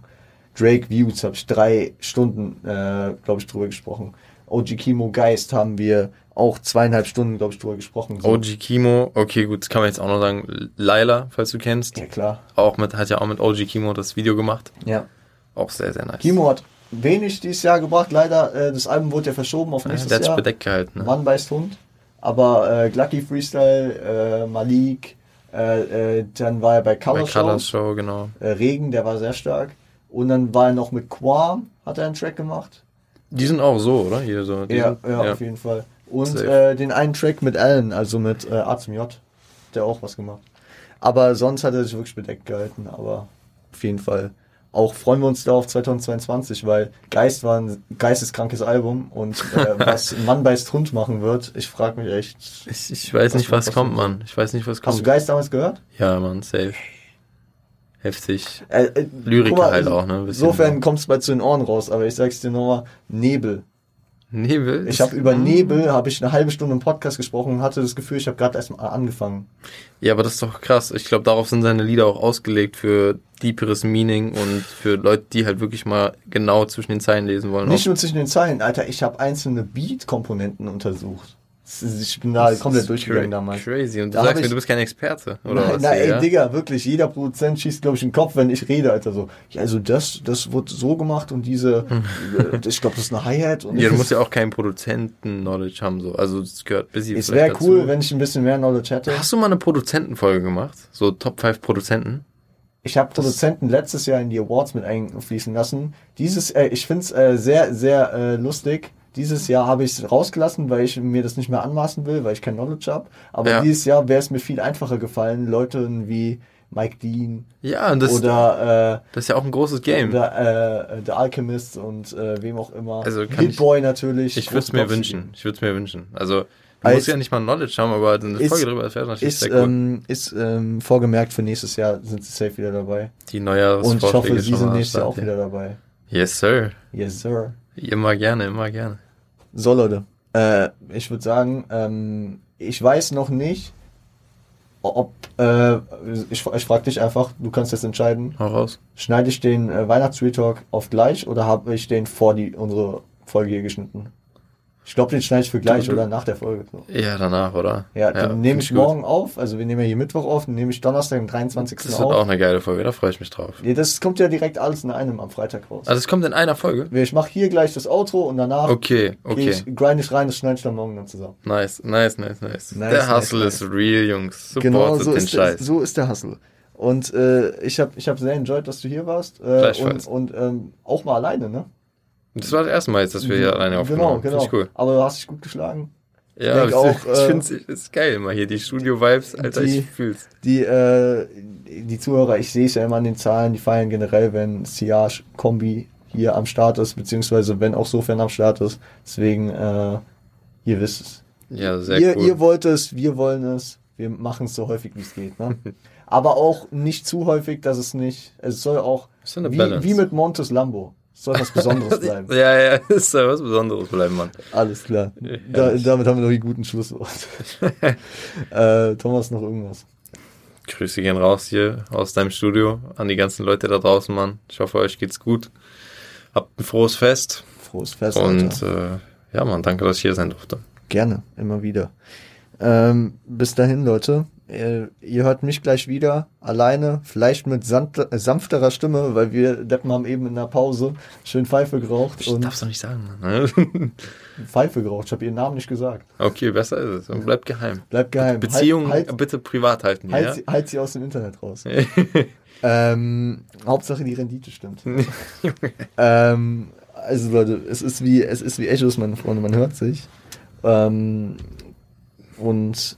Drake Views habe ich drei Stunden, äh, glaube ich, drüber gesprochen. OG Kimo Geist haben wir auch zweieinhalb Stunden, glaube ich, drüber gesprochen. So. OG Kimo, okay, gut, das kann man jetzt auch noch sagen. Laila, falls du kennst. Ja, klar. Auch mit, hat ja auch mit OG Kimo das Video gemacht. Ja. Auch sehr, sehr nice. Kimo hat wenig dieses Jahr gebracht, leider. Äh, das Album wurde ja verschoben auf ja, nächstes der hat sich Jahr. bedeckt gehalten. Ne? Mann beißt Hund. Aber äh, Glucky Freestyle, äh, Malik, äh, äh, dann war er bei Bei Color Show. Colors Show, genau. Äh, Regen, der war sehr stark. Und dann war er noch mit Quam, hat er einen Track gemacht. Die sind auch so, oder? Hier so. Ja, sind, ja, auf jeden Fall. Und äh, den einen Track mit Alan, also mit äh, A zum J, der auch was gemacht. Aber sonst hat er sich wirklich bedeckt gehalten, aber auf jeden Fall. Auch freuen wir uns da auf 2022, weil Geist war ein geisteskrankes Album und äh, was Mann beißt Hund machen wird, ich frage mich echt. Ich, ich weiß Was nicht, was passieren? kommt, Mann. Ich weiß nicht, was Hast du kommt. Geist damals gehört? Ja, Mann, safe. Heftig. Äh, äh, mal, halt auch, ne? Insofern so. kommt es bei zu den Ohren raus, aber ich sag's dir nochmal, Nebel. Nebel? Ich habe über Nebel, habe ich eine halbe Stunde im Podcast gesprochen und hatte das Gefühl, ich habe gerade erst mal angefangen. Ja, aber das ist doch krass. Ich glaube, darauf sind seine Lieder auch ausgelegt für deeperes Meaning und für Leute, die halt wirklich mal genau zwischen den Zeilen lesen wollen. Nicht nur zwischen den Zeilen, Alter, ich habe einzelne Beat-Komponenten untersucht. Ich bin da Das komplett durchgegangen damals. Crazy. Und du Da sagst mir, du bist kein Experte, oder Nein, was? nein, ey, ja? Digga, wirklich, jeder Produzent schießt, glaube ich, in den Kopf, wenn ich rede, Alter, so, ja, also das, das wird so gemacht und diese, äh, ich glaube, das ist eine Hi-Hat und Ja, du musst ja auch keinen Produzenten-Knowledge haben, so. Also, das gehört bis es wäre cool, wenn ich ein bisschen mehr Knowledge hätte. Hast du mal eine Produzentenfolge gemacht? So Top 5 Produzenten? Ich habe Produzenten letztes Jahr in die Awards mit einfließen lassen. Dieses, äh, ich find's äh, sehr, sehr äh, lustig. Dieses Jahr habe ich es rausgelassen, weil ich mir das nicht mehr anmaßen will, weil ich kein Knowledge habe. Aber Ja. dieses Jahr wäre es mir viel einfacher gefallen, Leute wie Mike Dean Ja, und das, oder, das ist ja auch ein großes äh, Game. oder äh, The Alchemist und äh, wem auch immer. Also Hitboy natürlich. Ich würde es mir wünschen. Ich würde es mir wünschen. Also, du Als- musst ja nicht mal Knowledge haben, aber eine Ist- Folge drüber, das wäre natürlich Ist, sehr cool. ähm, ist ähm, vorgemerkt für nächstes Jahr sind sie safe wieder dabei. Die Neujahrsvorschläge Und ich hoffe, sie sind nächstes Jahr auch wieder dabei. Yes, sir. Yes, sir. Immer gerne, immer gerne. So, Leute. Äh, ich würde sagen, ähm, ich weiß noch nicht, ob, äh, ich, ich frage dich einfach, du kannst jetzt entscheiden, Hau raus. schneide ich den äh, Weihnachts-Retalk auf gleich oder habe ich den vor die unsere Folge hier geschnitten? Ich glaube, den schneide ich für gleich Du- du- oder nach der Folge. So. Ja, danach, oder? Ja, dann nehme find ich gut. morgen auf, also wir nehmen ja hier Mittwoch auf, dann nehme ich Donnerstag, den 23. Das wird auf. auch eine geile Folge, da freue ich mich drauf. Nee, das kommt ja direkt alles in einem am Freitag raus. Also, es kommt in einer Folge? Ich mache hier gleich das Outro und danach Okay, okay. ich, grind ich rein, das schneide ich dann morgen dann zusammen. Nice, nice, nice, nice. Nice, der Hustle nice. ist real, Jungs. Supportet Genau, so den ist, der, Scheiß. so ist der Hustle. Und äh, ich habe ich hab sehr enjoyed, dass du hier warst. Äh, und und ähm, auch mal alleine, ne? Das war das erste Mal jetzt, dass wir hier alleine aufgenommen Genau, haben. genau. Ich cool. Aber du hast dich gut geschlagen. Ja, ich, auch, ich äh, finde es ist geil immer hier, die Studio-Vibes, Alter, die- ich fühl's. Die, äh, die Zuhörer, ich sehe es ja immer an den Zahlen, die feiern generell, wenn Siage Kombi hier am Start ist, beziehungsweise wenn auch Sofern am Start ist. Deswegen, äh, ihr wisst es. Ja, sehr ihr, cool. ihr wollt es, wir wollen es. Wir machen es so häufig wie es geht. Ne? Aber auch nicht zu häufig, dass es nicht. Es soll auch wie, wie mit Montes Lambo. Es soll was Besonderes bleiben. ja, ja, ist ja was Besonderes bleiben, Mann. Alles klar. Ja, Da, damit haben wir noch die guten Schlusswort. äh, Thomas, noch irgendwas? Grüße gehen raus hier aus deinem Studio an die ganzen Leute da draußen, Mann. Ich hoffe, euch geht's gut. Habt ein frohes Fest. Frohes Fest. Und äh, ja, Mann, danke, dass ich hier sein durfte. Gerne, immer wieder. Ähm, bis dahin, Leute. Äh, ihr hört mich gleich wieder alleine, vielleicht mit äh, sanfterer Stimme, weil wir Deppen haben eben in der Pause schön Pfeife geraucht Ich darf's doch nicht sagen, Mann. Pfeife geraucht. Ich habe ihren Namen nicht gesagt. okay, besser ist es. Und bleibt geheim. Bleibt geheim. Beziehungen Halt, halt, bitte privat halten halt, sie, halt sie aus dem Internet raus. Ähm, Hauptsache die Rendite stimmt. ähm, also Leute, es ist wie es ist wie Echos, meine Freunde, man hört sich. Ähm, und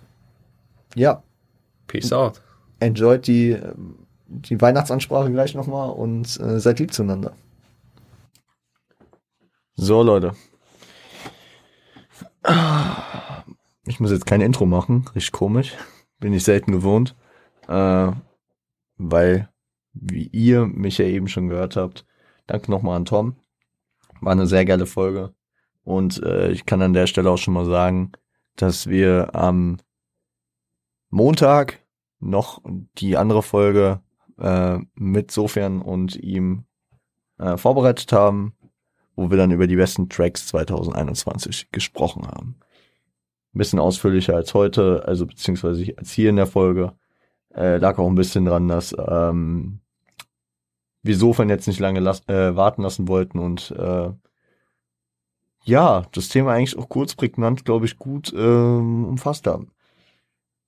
ja, Peace out. enjoyt die die Weihnachtsansprache gleich nochmal und äh, seid lieb zueinander. So Leute. Ich muss jetzt kein Intro machen, richtig komisch. Bin ich selten gewohnt. Äh, weil, wie ihr mich ja eben schon gehört habt, danke nochmal an Tom. War eine sehr geile Folge. Und äh, ich kann an der Stelle auch schon mal sagen, dass wir am Montag noch die andere Folge äh, mit Sofern und ihm äh, vorbereitet haben, wo wir dann über die besten Tracks 2021 gesprochen haben. ein bisschen ausführlicher als heute, also beziehungsweise als hier in der Folge. Äh, lag auch ein bisschen dran, dass ähm, wir sofern jetzt nicht lange las äh, warten lassen wollten und äh, ja, das Thema eigentlich auch kurz prägnant, glaube ich, gut ähm, umfasst haben.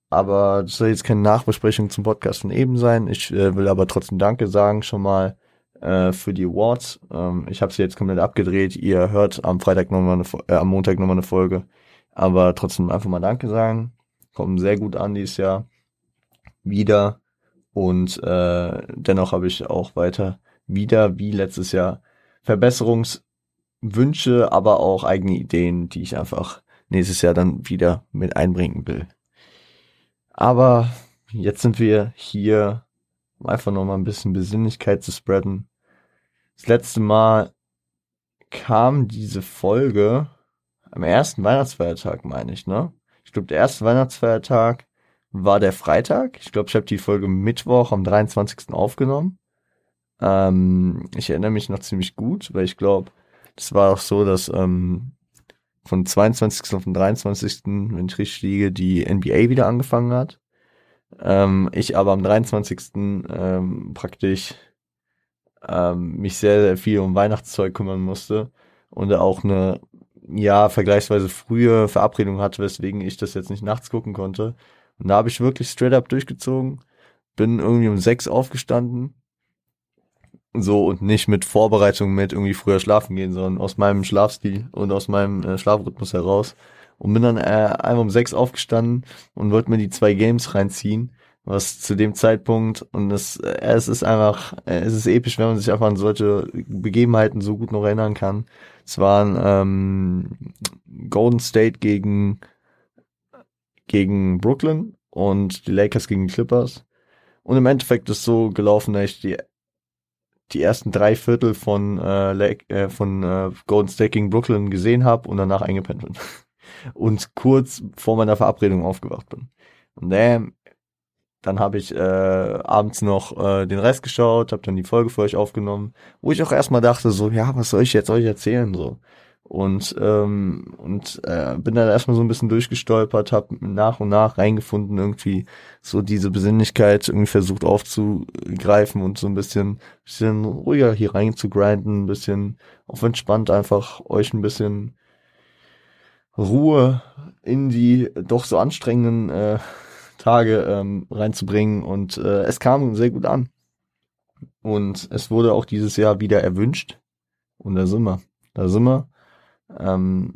Aber das soll jetzt keine Nachbesprechung zum Podcast von eben sein. Ich äh, will aber trotzdem Danke sagen schon mal äh, für die Awards. Ähm, ich habe sie jetzt komplett abgedreht. Ihr hört am Freitag nochmal eine, äh, am Montag nochmal eine Folge. Aber trotzdem einfach mal Danke sagen. Kommen sehr gut an dieses Jahr. Wieder. Und äh, dennoch habe ich auch weiter wieder wie letztes Jahr Verbesserungswünsche, aber auch eigene Ideen, die ich einfach nächstes Jahr dann wieder mit einbringen will. Aber jetzt sind wir hier, um einfach nochmal ein bisschen Besinnlichkeit zu spreaden. Das letzte Mal kam diese Folge am ersten Weihnachtsfeiertag, meine ich, ne? Ich glaube, der erste Weihnachtsfeiertag war der Freitag. Ich glaube, ich habe die Folge Mittwoch am 23. aufgenommen. Ähm, ich erinnere mich noch ziemlich gut, weil ich glaube, das war auch so, dass ähm, von 22. auf den 23., wenn ich richtig liege, die NBA wieder angefangen hat. Ähm, ich aber am 23. Ähm, praktisch ähm, mich sehr, sehr viel um Weihnachtszeug kümmern musste und auch eine ja vergleichsweise frühe Verabredung hatte, weswegen ich das jetzt nicht nachts gucken konnte. Und da habe ich wirklich straight up durchgezogen, bin irgendwie um sechs aufgestanden, so und nicht mit Vorbereitung mit irgendwie früher schlafen gehen, sondern aus meinem Schlafstil und aus meinem äh, Schlafrhythmus heraus und bin dann äh, einmal um sechs aufgestanden und wollte mir die zwei Games reinziehen was zu dem Zeitpunkt und es, äh, es ist einfach, äh, es ist episch, wenn man sich einfach an solche Begebenheiten so gut noch erinnern kann. Es waren ähm, Golden State gegen gegen Brooklyn und die Lakers gegen die Clippers. Und im Endeffekt ist so gelaufen, dass ich die die ersten drei Viertel von äh, Lake, äh, von äh, Golden State gegen Brooklyn gesehen habe und danach eingepennt bin und kurz vor meiner Verabredung aufgewacht bin. Und damn, dann habe ich äh, abends noch äh, den Rest geschaut, habe dann die Folge für euch aufgenommen, wo ich auch erstmal dachte, so, ja, was soll ich jetzt euch erzählen? so Und, ähm, und äh, bin dann erstmal so ein bisschen durchgestolpert, habe nach und nach reingefunden, irgendwie so diese Besinnlichkeit irgendwie versucht aufzugreifen und so ein bisschen, bisschen ruhiger hier rein zu grinden, ein bisschen auf entspannt einfach euch ein bisschen Ruhe in die doch so anstrengenden äh, Tage ähm, reinzubringen und äh, es kam sehr gut an. Und es wurde auch dieses Jahr wieder erwünscht. Und da sind wir. Da sind wir. Ähm,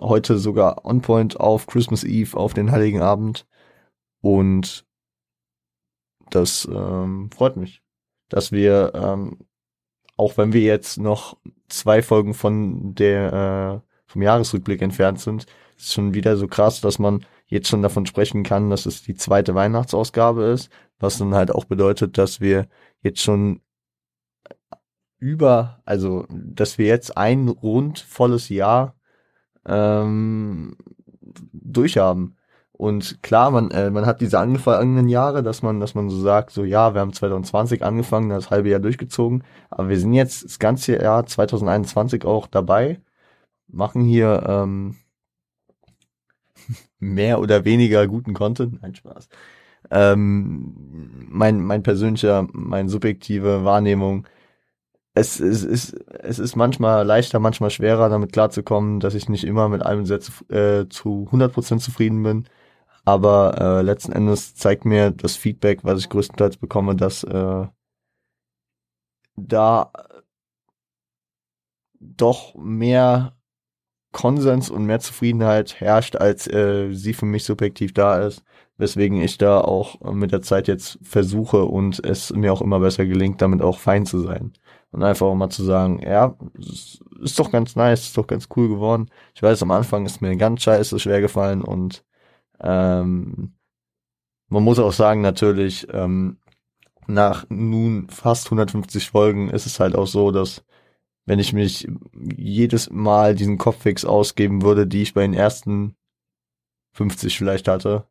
heute sogar on point auf Christmas Eve, auf den Heiligen Abend. Und das ähm, freut mich, dass wir, ähm, auch wenn wir jetzt noch zwei Folgen von der äh, vom Jahresrückblick entfernt sind, ist schon wieder so krass, dass man jetzt schon davon sprechen kann, dass es die zweite Weihnachtsausgabe ist, was dann halt auch bedeutet, dass wir jetzt schon über, also dass wir jetzt ein rund volles Jahr ähm, durchhaben. Und klar, man, äh, man hat diese angefangenen Jahre, dass man, dass man so sagt, so ja, wir haben 2020 angefangen, das halbe Jahr durchgezogen, aber wir sind jetzt das ganze Jahr 2021 auch dabei, machen hier ähm, mehr oder weniger guten Content. Nein, Spaß. Ähm, mein, mein persönlicher, meine subjektive Wahrnehmung, es, es, ist, es ist manchmal leichter, manchmal schwerer, damit klarzukommen, dass ich nicht immer mit allem Sätze äh, zu 100% zufrieden bin. Aber äh, letzten Endes zeigt mir das Feedback, was ich größtenteils bekomme, dass äh, da doch mehr Konsens und mehr Zufriedenheit herrscht, als äh, sie für mich subjektiv da ist, weswegen ich da auch mit der Zeit jetzt versuche und es mir auch immer besser gelingt, damit auch fein zu sein. Und einfach auch mal zu sagen, ja, ist doch ganz nice, ist doch ganz cool geworden. Ich weiß, am Anfang ist mir ganz scheiße schwer gefallen und ähm, man muss auch sagen, natürlich, ähm, nach nun fast 150 Folgen ist es halt auch so, dass wenn ich mich jedes Mal diesen Kopffix ausgeben würde, die ich bei den ersten 50 vielleicht hatte,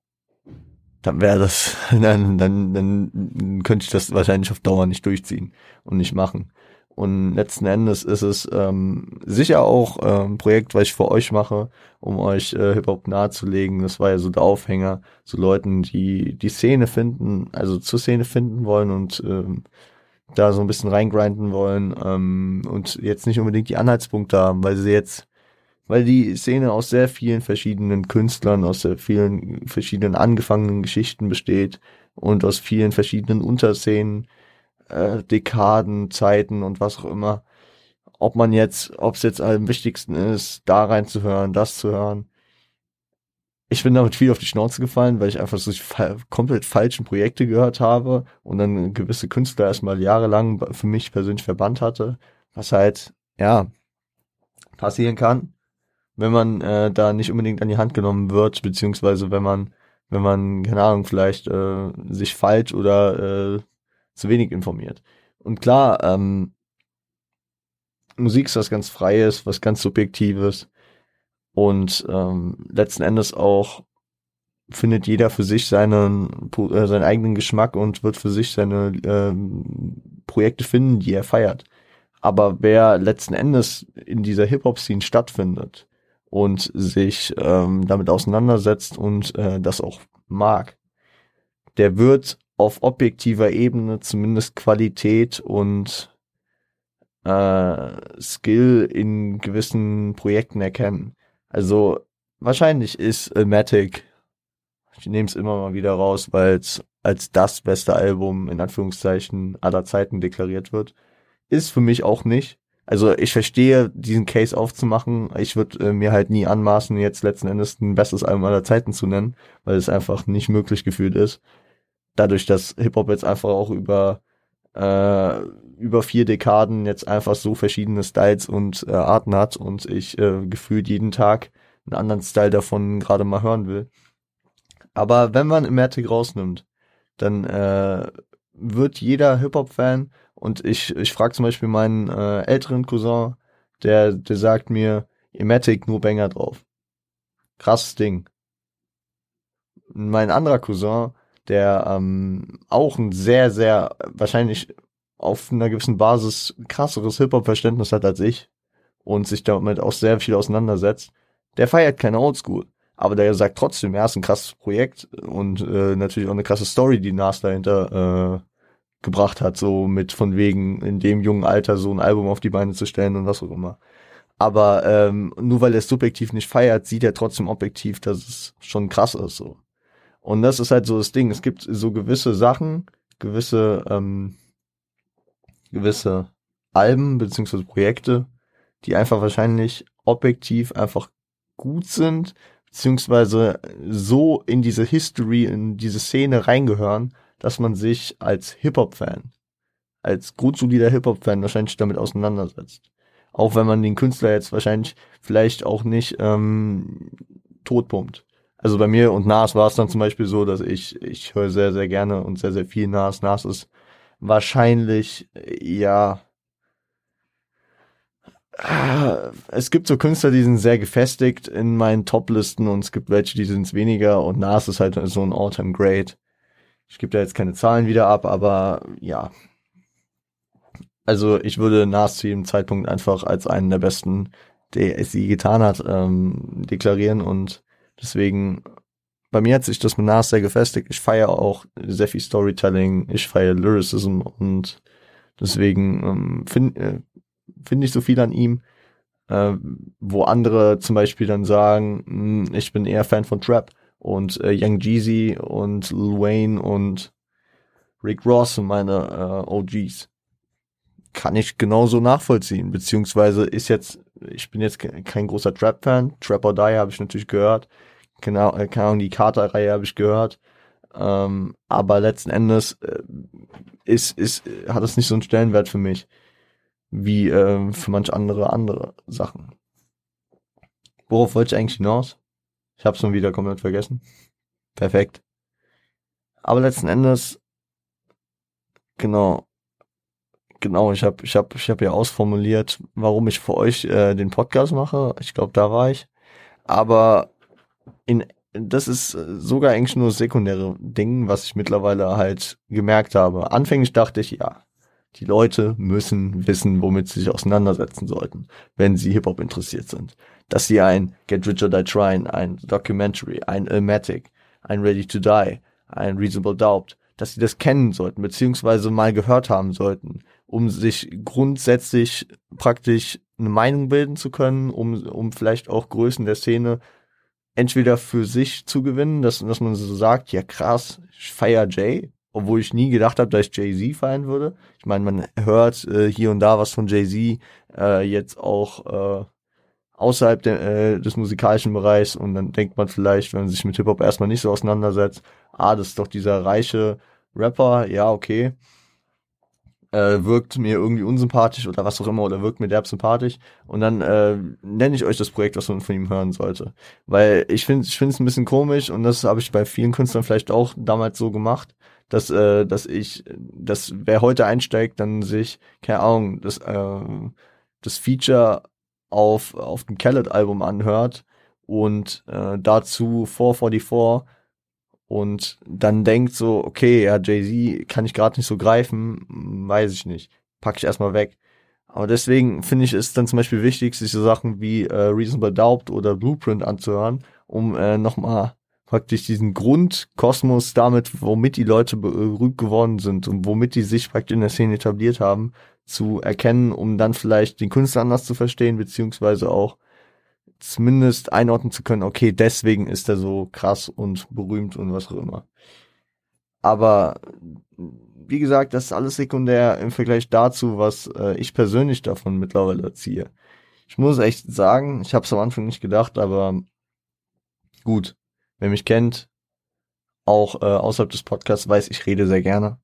dann wäre das, dann, dann, dann könnte ich das wahrscheinlich auf Dauer nicht durchziehen und nicht machen. Und letzten Endes ist es ähm, sicher auch äh, ein Projekt, was ich für euch mache, um euch äh, Hip-Hop nahezulegen. Das war ja so der Aufhänger zu Leuten, die die Szene finden, also zur Szene finden wollen und ähm, da so ein bisschen reingrinden wollen ähm, und jetzt nicht unbedingt die Anhaltspunkte haben, weil sie jetzt, weil die Szene aus sehr vielen verschiedenen Künstlern, aus sehr vielen verschiedenen angefangenen Geschichten besteht und aus vielen verschiedenen Unterszenen äh, Dekaden, Zeiten und was auch immer. Ob man jetzt, ob es jetzt am wichtigsten ist, da reinzuhören, das zu hören. Ich bin damit viel auf die Schnauze gefallen, weil ich einfach so fa komplett falschen Projekte gehört habe und dann gewisse Künstler erstmal jahrelang für mich persönlich verbannt hatte, was halt, ja, passieren kann, wenn man äh, da nicht unbedingt an die Hand genommen wird, beziehungsweise wenn man, wenn man, keine Ahnung, vielleicht äh, sich falsch oder äh, zu wenig informiert. Und klar, ähm, Musik ist was ganz Freies, was ganz Subjektives und ähm, letzten Endes auch findet jeder für sich seinen, äh, seinen eigenen Geschmack und wird für sich seine ähm, Projekte finden, die er feiert. Aber wer letzten Endes in dieser Hip-Hop-Szene stattfindet und sich ähm, damit auseinandersetzt und äh, das auch mag, der wird auf objektiver Ebene zumindest Qualität und äh, Skill in gewissen Projekten erkennen. Also wahrscheinlich ist Matic, ich nehme es immer mal wieder raus, weil es als das beste Album in Anführungszeichen aller Zeiten deklariert wird. Ist für mich auch nicht. Also ich verstehe diesen Case aufzumachen. Ich würde äh, mir halt nie anmaßen, jetzt letzten Endes ein bestes Album aller Zeiten zu nennen, weil es einfach nicht möglich gefühlt ist dadurch, dass Hip-Hop jetzt einfach auch über äh, über vier Dekaden jetzt einfach so verschiedene Styles und äh, Arten hat und ich äh, gefühlt jeden Tag einen anderen Style davon gerade mal hören will. Aber wenn man Matic rausnimmt, dann äh, wird jeder Hip-Hop-Fan und ich, ich frage zum Beispiel meinen äh, älteren Cousin, der, der sagt mir, Ematic nur Banger drauf. Krasses Ding. Mein anderer Cousin, der ähm, auch ein sehr, sehr, wahrscheinlich auf einer gewissen Basis krasseres Hip-Hop-Verständnis hat als ich und sich damit auch sehr viel auseinandersetzt, der feiert keine Oldschool. Aber der sagt trotzdem, er ist ein krasses Projekt und äh, natürlich auch eine krasse Story, die Nas dahinter äh, gebracht hat, so mit von wegen in dem jungen Alter so ein Album auf die Beine zu stellen und was auch immer. Aber ähm, nur weil er es subjektiv nicht feiert, sieht er trotzdem objektiv, dass es schon krass ist. So. Und das ist halt so das Ding. Es gibt so gewisse Sachen, gewisse, ähm, gewisse Alben beziehungsweise Projekte, die einfach wahrscheinlich objektiv einfach gut sind, beziehungsweise so in diese History, in diese Szene reingehören, dass man sich als Hip-Hop-Fan, als grundsolider Hip-Hop-Fan wahrscheinlich damit auseinandersetzt. Auch wenn man den Künstler jetzt wahrscheinlich vielleicht auch nicht ähm, totpumpt. Also bei mir und Nas war es dann zum Beispiel so, dass ich, ich höre sehr, sehr gerne und sehr, sehr viel Nas. Nas ist wahrscheinlich, ja, es gibt so Künstler, die sind sehr gefestigt in meinen Top-Listen und es gibt welche, die sind es weniger und Nas ist halt so ein All-Time Great. Ich gebe da jetzt keine Zahlen wieder ab, aber ja. Also ich würde Nas zu jedem Zeitpunkt einfach als einen der besten, der es je getan hat, ähm, deklarieren und Deswegen, bei mir hat sich das mit Nas sehr gefestigt. Ich feiere auch sehr viel Storytelling, ich feiere Lyricism und deswegen ähm, finde äh, find ich so viel an ihm, äh, wo andere zum Beispiel dann sagen, mh, hm, ich bin eher Fan von Trap und äh, Young Jeezy und Lil Wayne und Rick Ross und meine äh, OGs. Kann ich genauso nachvollziehen, beziehungsweise ist jetzt, ich bin jetzt kein großer Trap-Fan, Trap or Die habe ich natürlich gehört, Genau, äh, keine Ahnung, die Carter-Reihe habe ich gehört. Ähm, aber letzten Endes äh, ist, ist, hat es nicht so einen Stellenwert für mich wie äh, für manch andere andere Sachen. Worauf wollte ich eigentlich hinaus? Ich habe es schon wieder komplett vergessen. Perfekt. Aber letzten Endes, genau, genau, ich habe ich hab, ich hab ja ausformuliert, warum ich für euch äh, den Podcast mache. Ich glaube, da war ich. Aber in, das ist äh, sogar eigentlich nur sekundäre Ding, was ich mittlerweile halt gemerkt habe. Anfänglich dachte ich, ja, Die Leute müssen wissen, womit sie sich auseinandersetzen sollten, wenn sie Hip-Hop interessiert sind. Dass sie ein Get Rich or Die Trying, ein Documentary, ein Ilmatic, ein Ready to Die, ein Reasonable Doubt, dass sie das kennen sollten, beziehungsweise mal gehört haben sollten, um sich grundsätzlich praktisch eine Meinung bilden zu können, um, um vielleicht auch Größen der Szene entweder für sich zu gewinnen, dass, dass man so sagt, ja krass, ich feier Jay, obwohl ich nie gedacht habe, dass ich Jay-Z feiern würde. Ich meine, man hört äh, hier und da was von Jay-Z, äh, jetzt auch äh, außerhalb de, äh, des musikalischen Bereichs und dann denkt man vielleicht, wenn man sich mit Hip-Hop erstmal nicht so auseinandersetzt, ah, das ist doch dieser reiche Rapper, ja, okay, äh, wirkt mir irgendwie unsympathisch oder was auch immer oder wirkt mir derb sympathisch und dann äh, nenne ich euch das Projekt, was man von ihm hören sollte. Weil ich finde ich finde es ein bisschen komisch und das habe ich bei vielen Künstlern vielleicht auch damals so gemacht, dass, äh, dass ich, dass wer heute einsteigt, dann sich, keine Ahnung, das, äh, das Feature auf, auf dem Khaled-Album anhört und äh, dazu 444 und dann denkt so, okay, ja, Jay-Z kann ich gerade nicht so greifen, weiß ich nicht, pack ich erstmal weg. Aber deswegen finde ich es dann zum Beispiel wichtig, sich so Sachen wie äh, Reasonable Doubt oder Blueprint anzuhören, um äh, nochmal praktisch diesen Grundkosmos damit, womit die Leute berühmt geworden sind und womit die sich praktisch in der Szene etabliert haben, zu erkennen, um dann vielleicht den Künstler anders zu verstehen, beziehungsweise auch zumindest einordnen zu können, okay, deswegen ist er so krass und berühmt und was auch immer. Aber wie gesagt, das ist alles sekundär im Vergleich dazu, was äh, ich persönlich davon mittlerweile ziehe. Ich muss echt sagen, ich habe es am Anfang nicht gedacht, aber gut, wer mich kennt, auch äh, außerhalb des Podcasts weiß, ich rede sehr gerne.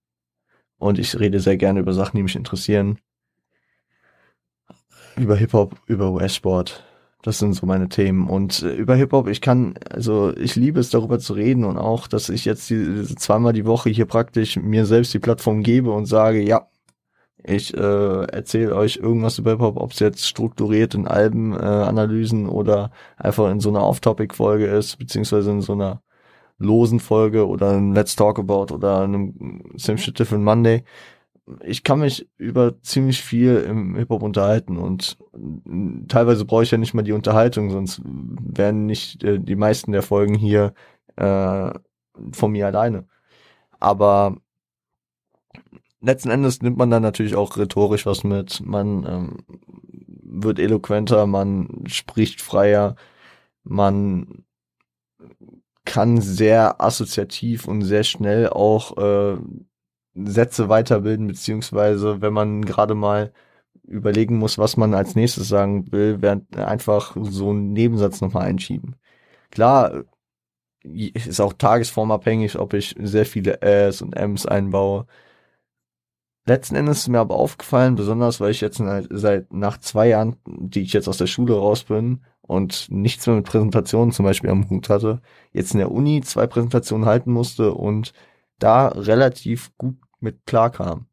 Und ich rede sehr gerne über Sachen, die mich interessieren. Über Hip-Hop, über US-Sport, das sind so meine Themen. Und äh, über Hip-Hop, ich kann, also ich liebe es darüber zu reden und auch, dass ich jetzt die, zweimal die Woche hier praktisch mir selbst die Plattform gebe und sage, ja, ich äh, erzähle euch irgendwas über Hip-Hop, ob es jetzt strukturiert in Albenanalysen äh, oder einfach in so einer Off-Topic-Folge ist, beziehungsweise in so einer losen Folge oder einem Let's Talk About oder einem Same Shit Different Monday ich kann mich über ziemlich viel im Hip-Hop unterhalten und teilweise brauche ich ja nicht mal die Unterhaltung, sonst wären nicht äh, die meisten der Folgen hier äh, von mir alleine. Aber letzten Endes nimmt man dann natürlich auch rhetorisch was mit. Man ähm, wird eloquenter, man spricht freier, man kann sehr assoziativ und sehr schnell auch äh, Sätze weiterbilden, beziehungsweise wenn man gerade mal überlegen muss, was man als nächstes sagen will, während einfach so einen Nebensatz nochmal einschieben. Klar, ist auch tagesformabhängig, ob ich sehr viele Äs und Ms einbaue. Letzten Endes ist mir aber aufgefallen, besonders weil ich jetzt seit nach zwei Jahren, die ich jetzt aus der Schule raus bin und nichts mehr mit Präsentationen zum Beispiel am Hut hatte, jetzt in der Uni zwei Präsentationen halten musste und da relativ gut mit klarkam.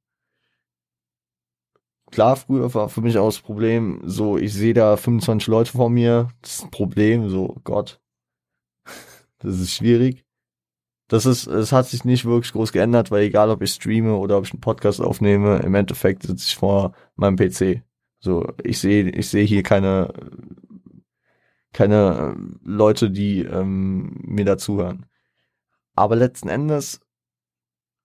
Klar, früher war für mich auch das Problem, so, ich sehe da 25 Leute vor mir, das ist ein Problem, so, Gott. Das ist schwierig. Das ist, es hat sich nicht wirklich groß geändert, weil egal ob ich streame oder ob ich einen Podcast aufnehme, im Endeffekt sitze ich vor meinem PC. So, ich sehe, ich sehe hier keine, keine Leute, die ähm, mir dazuhören. Aber letzten Endes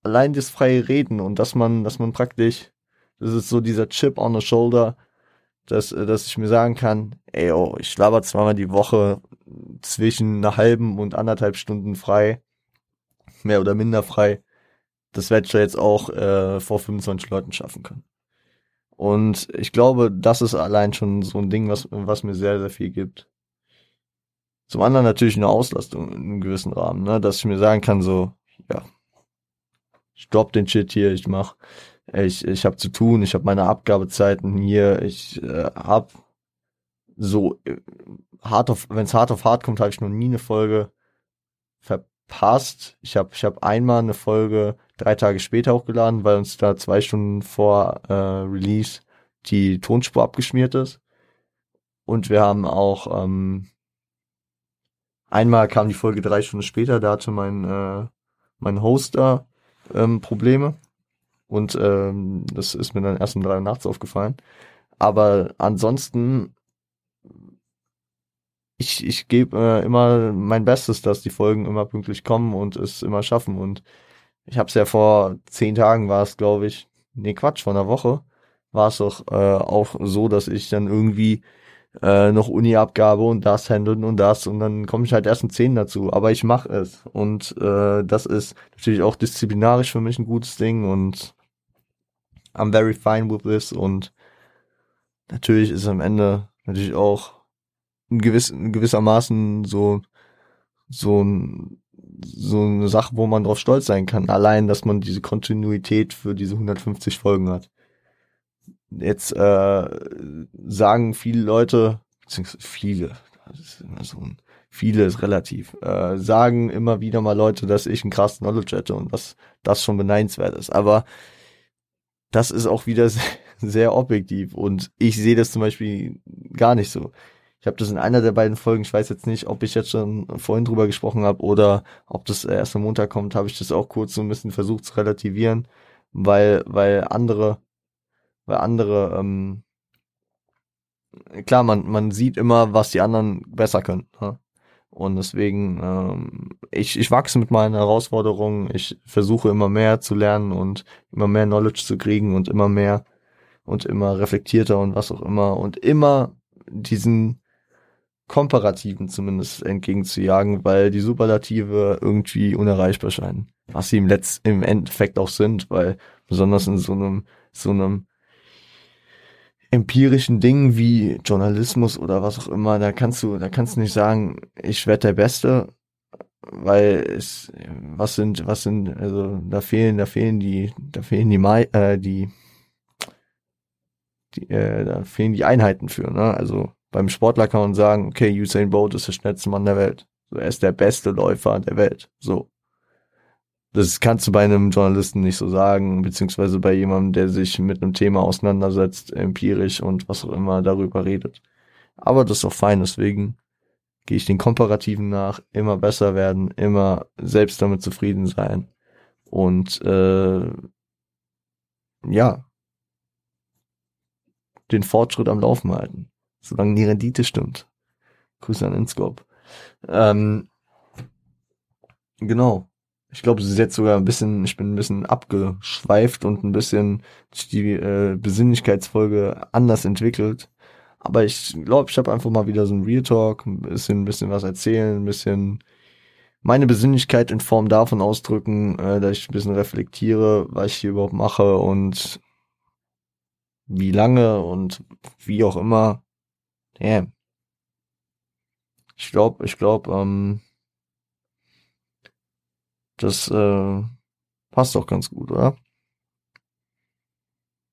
allein das freie Reden und dass man, dass man praktisch, das ist so dieser Chip on the shoulder, dass, dass ich mir sagen kann, ey, oh, ich laber zweimal die Woche zwischen einer halben und anderthalb Stunden frei, mehr oder minder frei. Das werde ich jetzt auch äh, vor 25 Leuten schaffen können. Und ich glaube, das ist allein schon so ein Ding, was, was mir sehr, sehr viel gibt. Zum anderen natürlich eine Auslastung in einem gewissen Rahmen, ne? dass ich mir sagen kann, so, ja, drop den Shit hier, ich mach, ich, ich habe zu tun, ich habe meine Abgabezeiten hier, ich äh, hab so äh, hart auf, wenn es hart auf hart kommt, habe ich noch nie eine Folge verpasst. Ich habe ich hab einmal eine Folge drei Tage später hochgeladen, weil uns da zwei Stunden vor äh, Release die Tonspur abgeschmiert ist. Und wir haben auch ähm, einmal kam die Folge drei Stunden später, da hatte mein äh, mein Hoster ähm, Probleme. Und ähm, das ist mir dann erst um drei nachts aufgefallen. Aber ansonsten, ich, ich gebe äh, immer mein Bestes, dass die Folgen immer pünktlich kommen und es immer schaffen. Und ich habe es ja vor zehn Tagen war es, glaube ich, nee Quatsch, vor einer Woche war es doch äh, auch so, dass ich dann irgendwie äh, noch Uni-Abgabe und das handeln und das und dann komme ich halt erst um 10 dazu. Aber ich mache es und äh, das ist natürlich auch disziplinarisch für mich ein gutes Ding und I'm very fine with this und natürlich ist am Ende natürlich auch ein gewiss, gewissermaßen so so ein so eine Sache, wo man drauf stolz sein kann. Allein, dass man diese Kontinuität für diese 150 Folgen hat. Jetzt äh, sagen viele Leute, beziehungsweise viele, das ist immer so ein, viele ist relativ, äh, sagen immer wieder mal Leute, dass ich ein krasses Knowledge hätte und dass das schon beneidenswert ist. Aber das ist auch wieder sehr, sehr objektiv und ich sehe das zum Beispiel gar nicht so. Ich habe das in einer der beiden Folgen, ich weiß jetzt nicht, ob ich jetzt schon vorhin drüber gesprochen habe oder ob das erst am Montag kommt, habe ich das auch kurz so ein bisschen versucht zu relativieren, weil, weil andere weil andere, ähm, klar, man, man sieht immer, was die anderen besser können. Ne? Und deswegen, ähm, ich, ich wachse mit meinen Herausforderungen, ich versuche immer mehr zu lernen und immer mehr Knowledge zu kriegen und immer mehr und immer reflektierter und was auch immer und immer diesen komparativen zumindest entgegenzujagen, weil die Superlative irgendwie unerreichbar scheinen. Was sie im Letz im Endeffekt auch sind, weil besonders in so einem so einem empirischen Dingen wie Journalismus oder was auch immer, da kannst du, da kannst du nicht sagen, ich werde der Beste, weil es, was sind, was sind, also da fehlen, da fehlen die, da fehlen die, äh, die, die äh, da fehlen die Einheiten für, ne? Also beim Sportler kann man sagen, okay, Usain Bolt ist der schnellste Mann der Welt. So, er ist der beste Läufer der Welt. So. Das kannst du bei einem Journalisten nicht so sagen, beziehungsweise bei jemandem, der sich mit einem Thema auseinandersetzt, empirisch und was auch immer darüber redet. Aber das ist auch fein, deswegen gehe ich den Komparativen nach, immer besser werden, immer selbst damit zufrieden sein. Und äh, ja, den Fortschritt am Laufen halten, solange die Rendite stimmt. Grüße an Inscope. Ähm, genau. Ich glaube, es ist jetzt sogar ein bisschen, ich bin ein bisschen abgeschweift und ein bisschen die äh, Besinnlichkeitsfolge anders entwickelt. Aber ich glaube, ich habe einfach mal wieder so ein Real Talk, ein bisschen, ein bisschen was erzählen, ein bisschen meine Besinnlichkeit in Form davon ausdrücken, äh, dass ich ein bisschen reflektiere, was ich hier überhaupt mache und wie lange und wie auch immer. Yeah. Ich glaube, ich glaube, ähm, das äh, passt doch ganz gut, oder?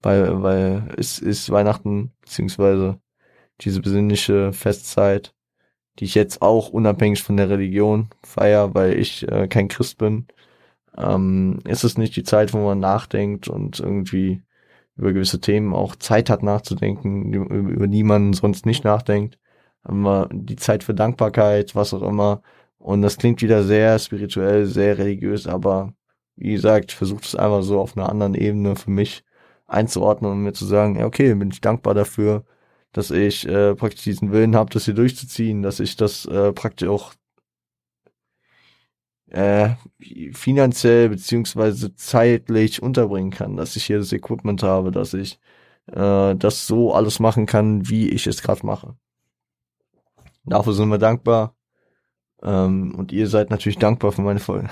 Weil, weil es ist Weihnachten, beziehungsweise diese besinnliche Festzeit, die ich jetzt auch unabhängig von der Religion feier, weil ich äh, kein Christ bin, ähm, ist es nicht die Zeit, wo man nachdenkt und irgendwie über gewisse Themen auch Zeit hat nachzudenken, über, die man sonst nicht nachdenkt. Aber die Zeit für Dankbarkeit, was auch immer, und das klingt wieder sehr spirituell, sehr religiös, aber wie gesagt, ich versuche es einfach so auf einer anderen Ebene für mich einzuordnen und mir zu sagen, ja, okay, bin ich dankbar dafür, dass ich äh, praktisch diesen Willen habe, das hier durchzuziehen, dass ich das äh, praktisch auch äh, finanziell beziehungsweise zeitlich unterbringen kann, dass ich hier das Equipment habe, dass ich äh, das so alles machen kann, wie ich es gerade mache. Dafür sind wir dankbar. Ähm, und ihr seid natürlich dankbar für meine Folgen.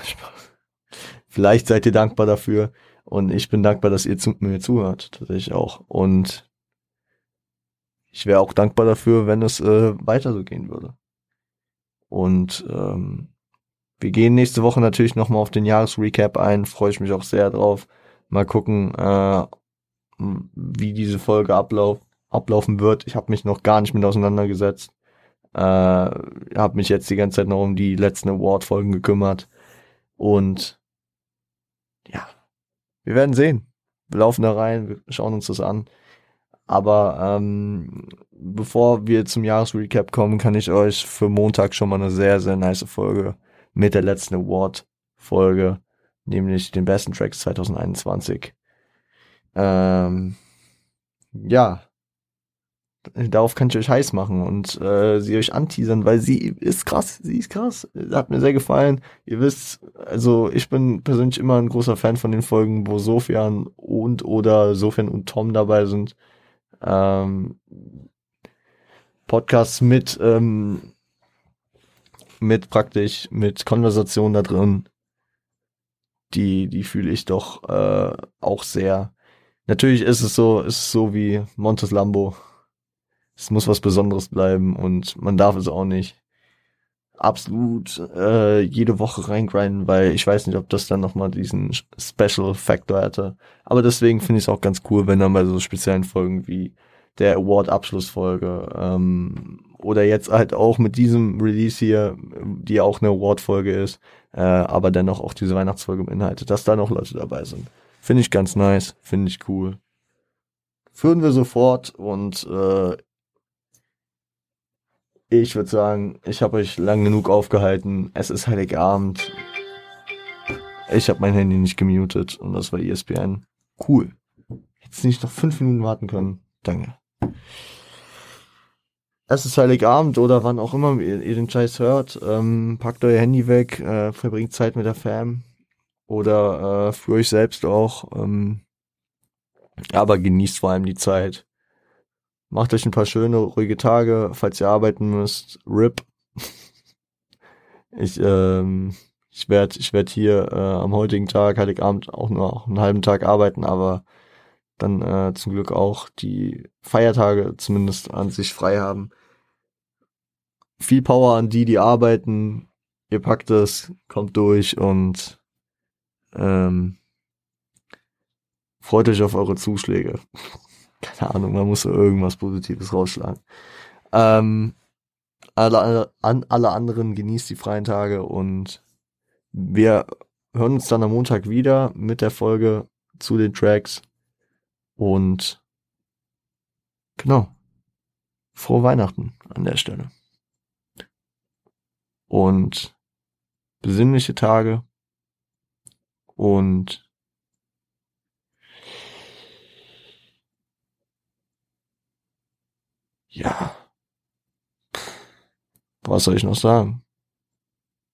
Vielleicht seid ihr dankbar dafür. Und ich bin dankbar, dass ihr zu, mir zuhört. Tatsächlich auch. Und ich wäre auch dankbar dafür, wenn es äh, weiter so gehen würde. Und ähm, wir gehen nächste Woche natürlich nochmal auf den Jahresrecap ein. Freue ich mich auch sehr drauf. Mal gucken, äh, wie diese Folge ablauf, ablaufen wird. Ich habe mich noch gar nicht mit auseinandergesetzt. Äh, habe mich jetzt die ganze Zeit noch um die letzten Award-Folgen gekümmert. Und ja, wir werden sehen. Wir laufen da rein, wir schauen uns das an. Aber ähm, bevor wir zum Jahresrecap kommen, kann ich euch für Montag schon mal eine sehr, sehr nice Folge mit der letzten Award-Folge, nämlich den besten Tracks 2021, Ähm, ja, darauf kann ich euch heiß machen und äh, sie euch anteasern, weil sie ist krass, sie ist krass. Hat mir sehr gefallen. Ihr wisst, also ich bin persönlich immer ein großer Fan von den Folgen, wo Sofian und oder Sofian und Tom dabei sind. Ähm, Podcasts mit ähm, mit praktisch mit Konversation da drin. Die die fühle ich doch äh, auch sehr. Natürlich ist es so, ist es so wie Montes Lambo es muss was Besonderes bleiben und man darf es auch nicht absolut äh, jede Woche reingrinden, weil ich weiß nicht, ob das dann nochmal diesen Special Factor hätte. Aber deswegen finde ich es auch ganz cool, wenn dann bei so speziellen Folgen wie der Award-Abschlussfolge ähm, oder jetzt halt auch mit diesem Release hier, die auch eine Award-Folge ist, äh, aber dennoch auch diese Weihnachtsfolge beinhaltet, dass da noch Leute dabei sind. Finde ich ganz nice, finde ich cool. Führen wir sofort und äh, ich würde sagen, ich habe euch lang genug aufgehalten. Es ist Heiligabend. Ich habe mein Handy nicht gemutet und das war ESPN. Cool. Jetzt nicht noch fünf Minuten warten können. Danke. Es ist Heiligabend oder wann auch immer ihr, ihr den Scheiß hört. Ähm, packt euer Handy weg, äh, verbringt Zeit mit der Fam oder äh, für euch selbst auch. Ähm, aber genießt vor allem die Zeit. Macht euch ein paar schöne, ruhige Tage, falls ihr arbeiten müsst. RIP. Ich, ähm, ich werde ich werd hier äh, am heutigen Tag, Heiligabend, auch nur einen halben Tag arbeiten, aber dann äh, zum Glück auch die Feiertage zumindest an sich frei haben. Viel Power an die, die arbeiten. Ihr packt es, kommt durch und ähm, freut euch auf eure Zuschläge keine Ahnung, man muss so irgendwas Positives rausschlagen. Ähm, alle, an, alle anderen genießt die freien Tage und wir hören uns dann am Montag wieder mit der Folge zu den Tracks und genau. Frohe Weihnachten an der Stelle. Und besinnliche Tage und ja, was soll ich noch sagen?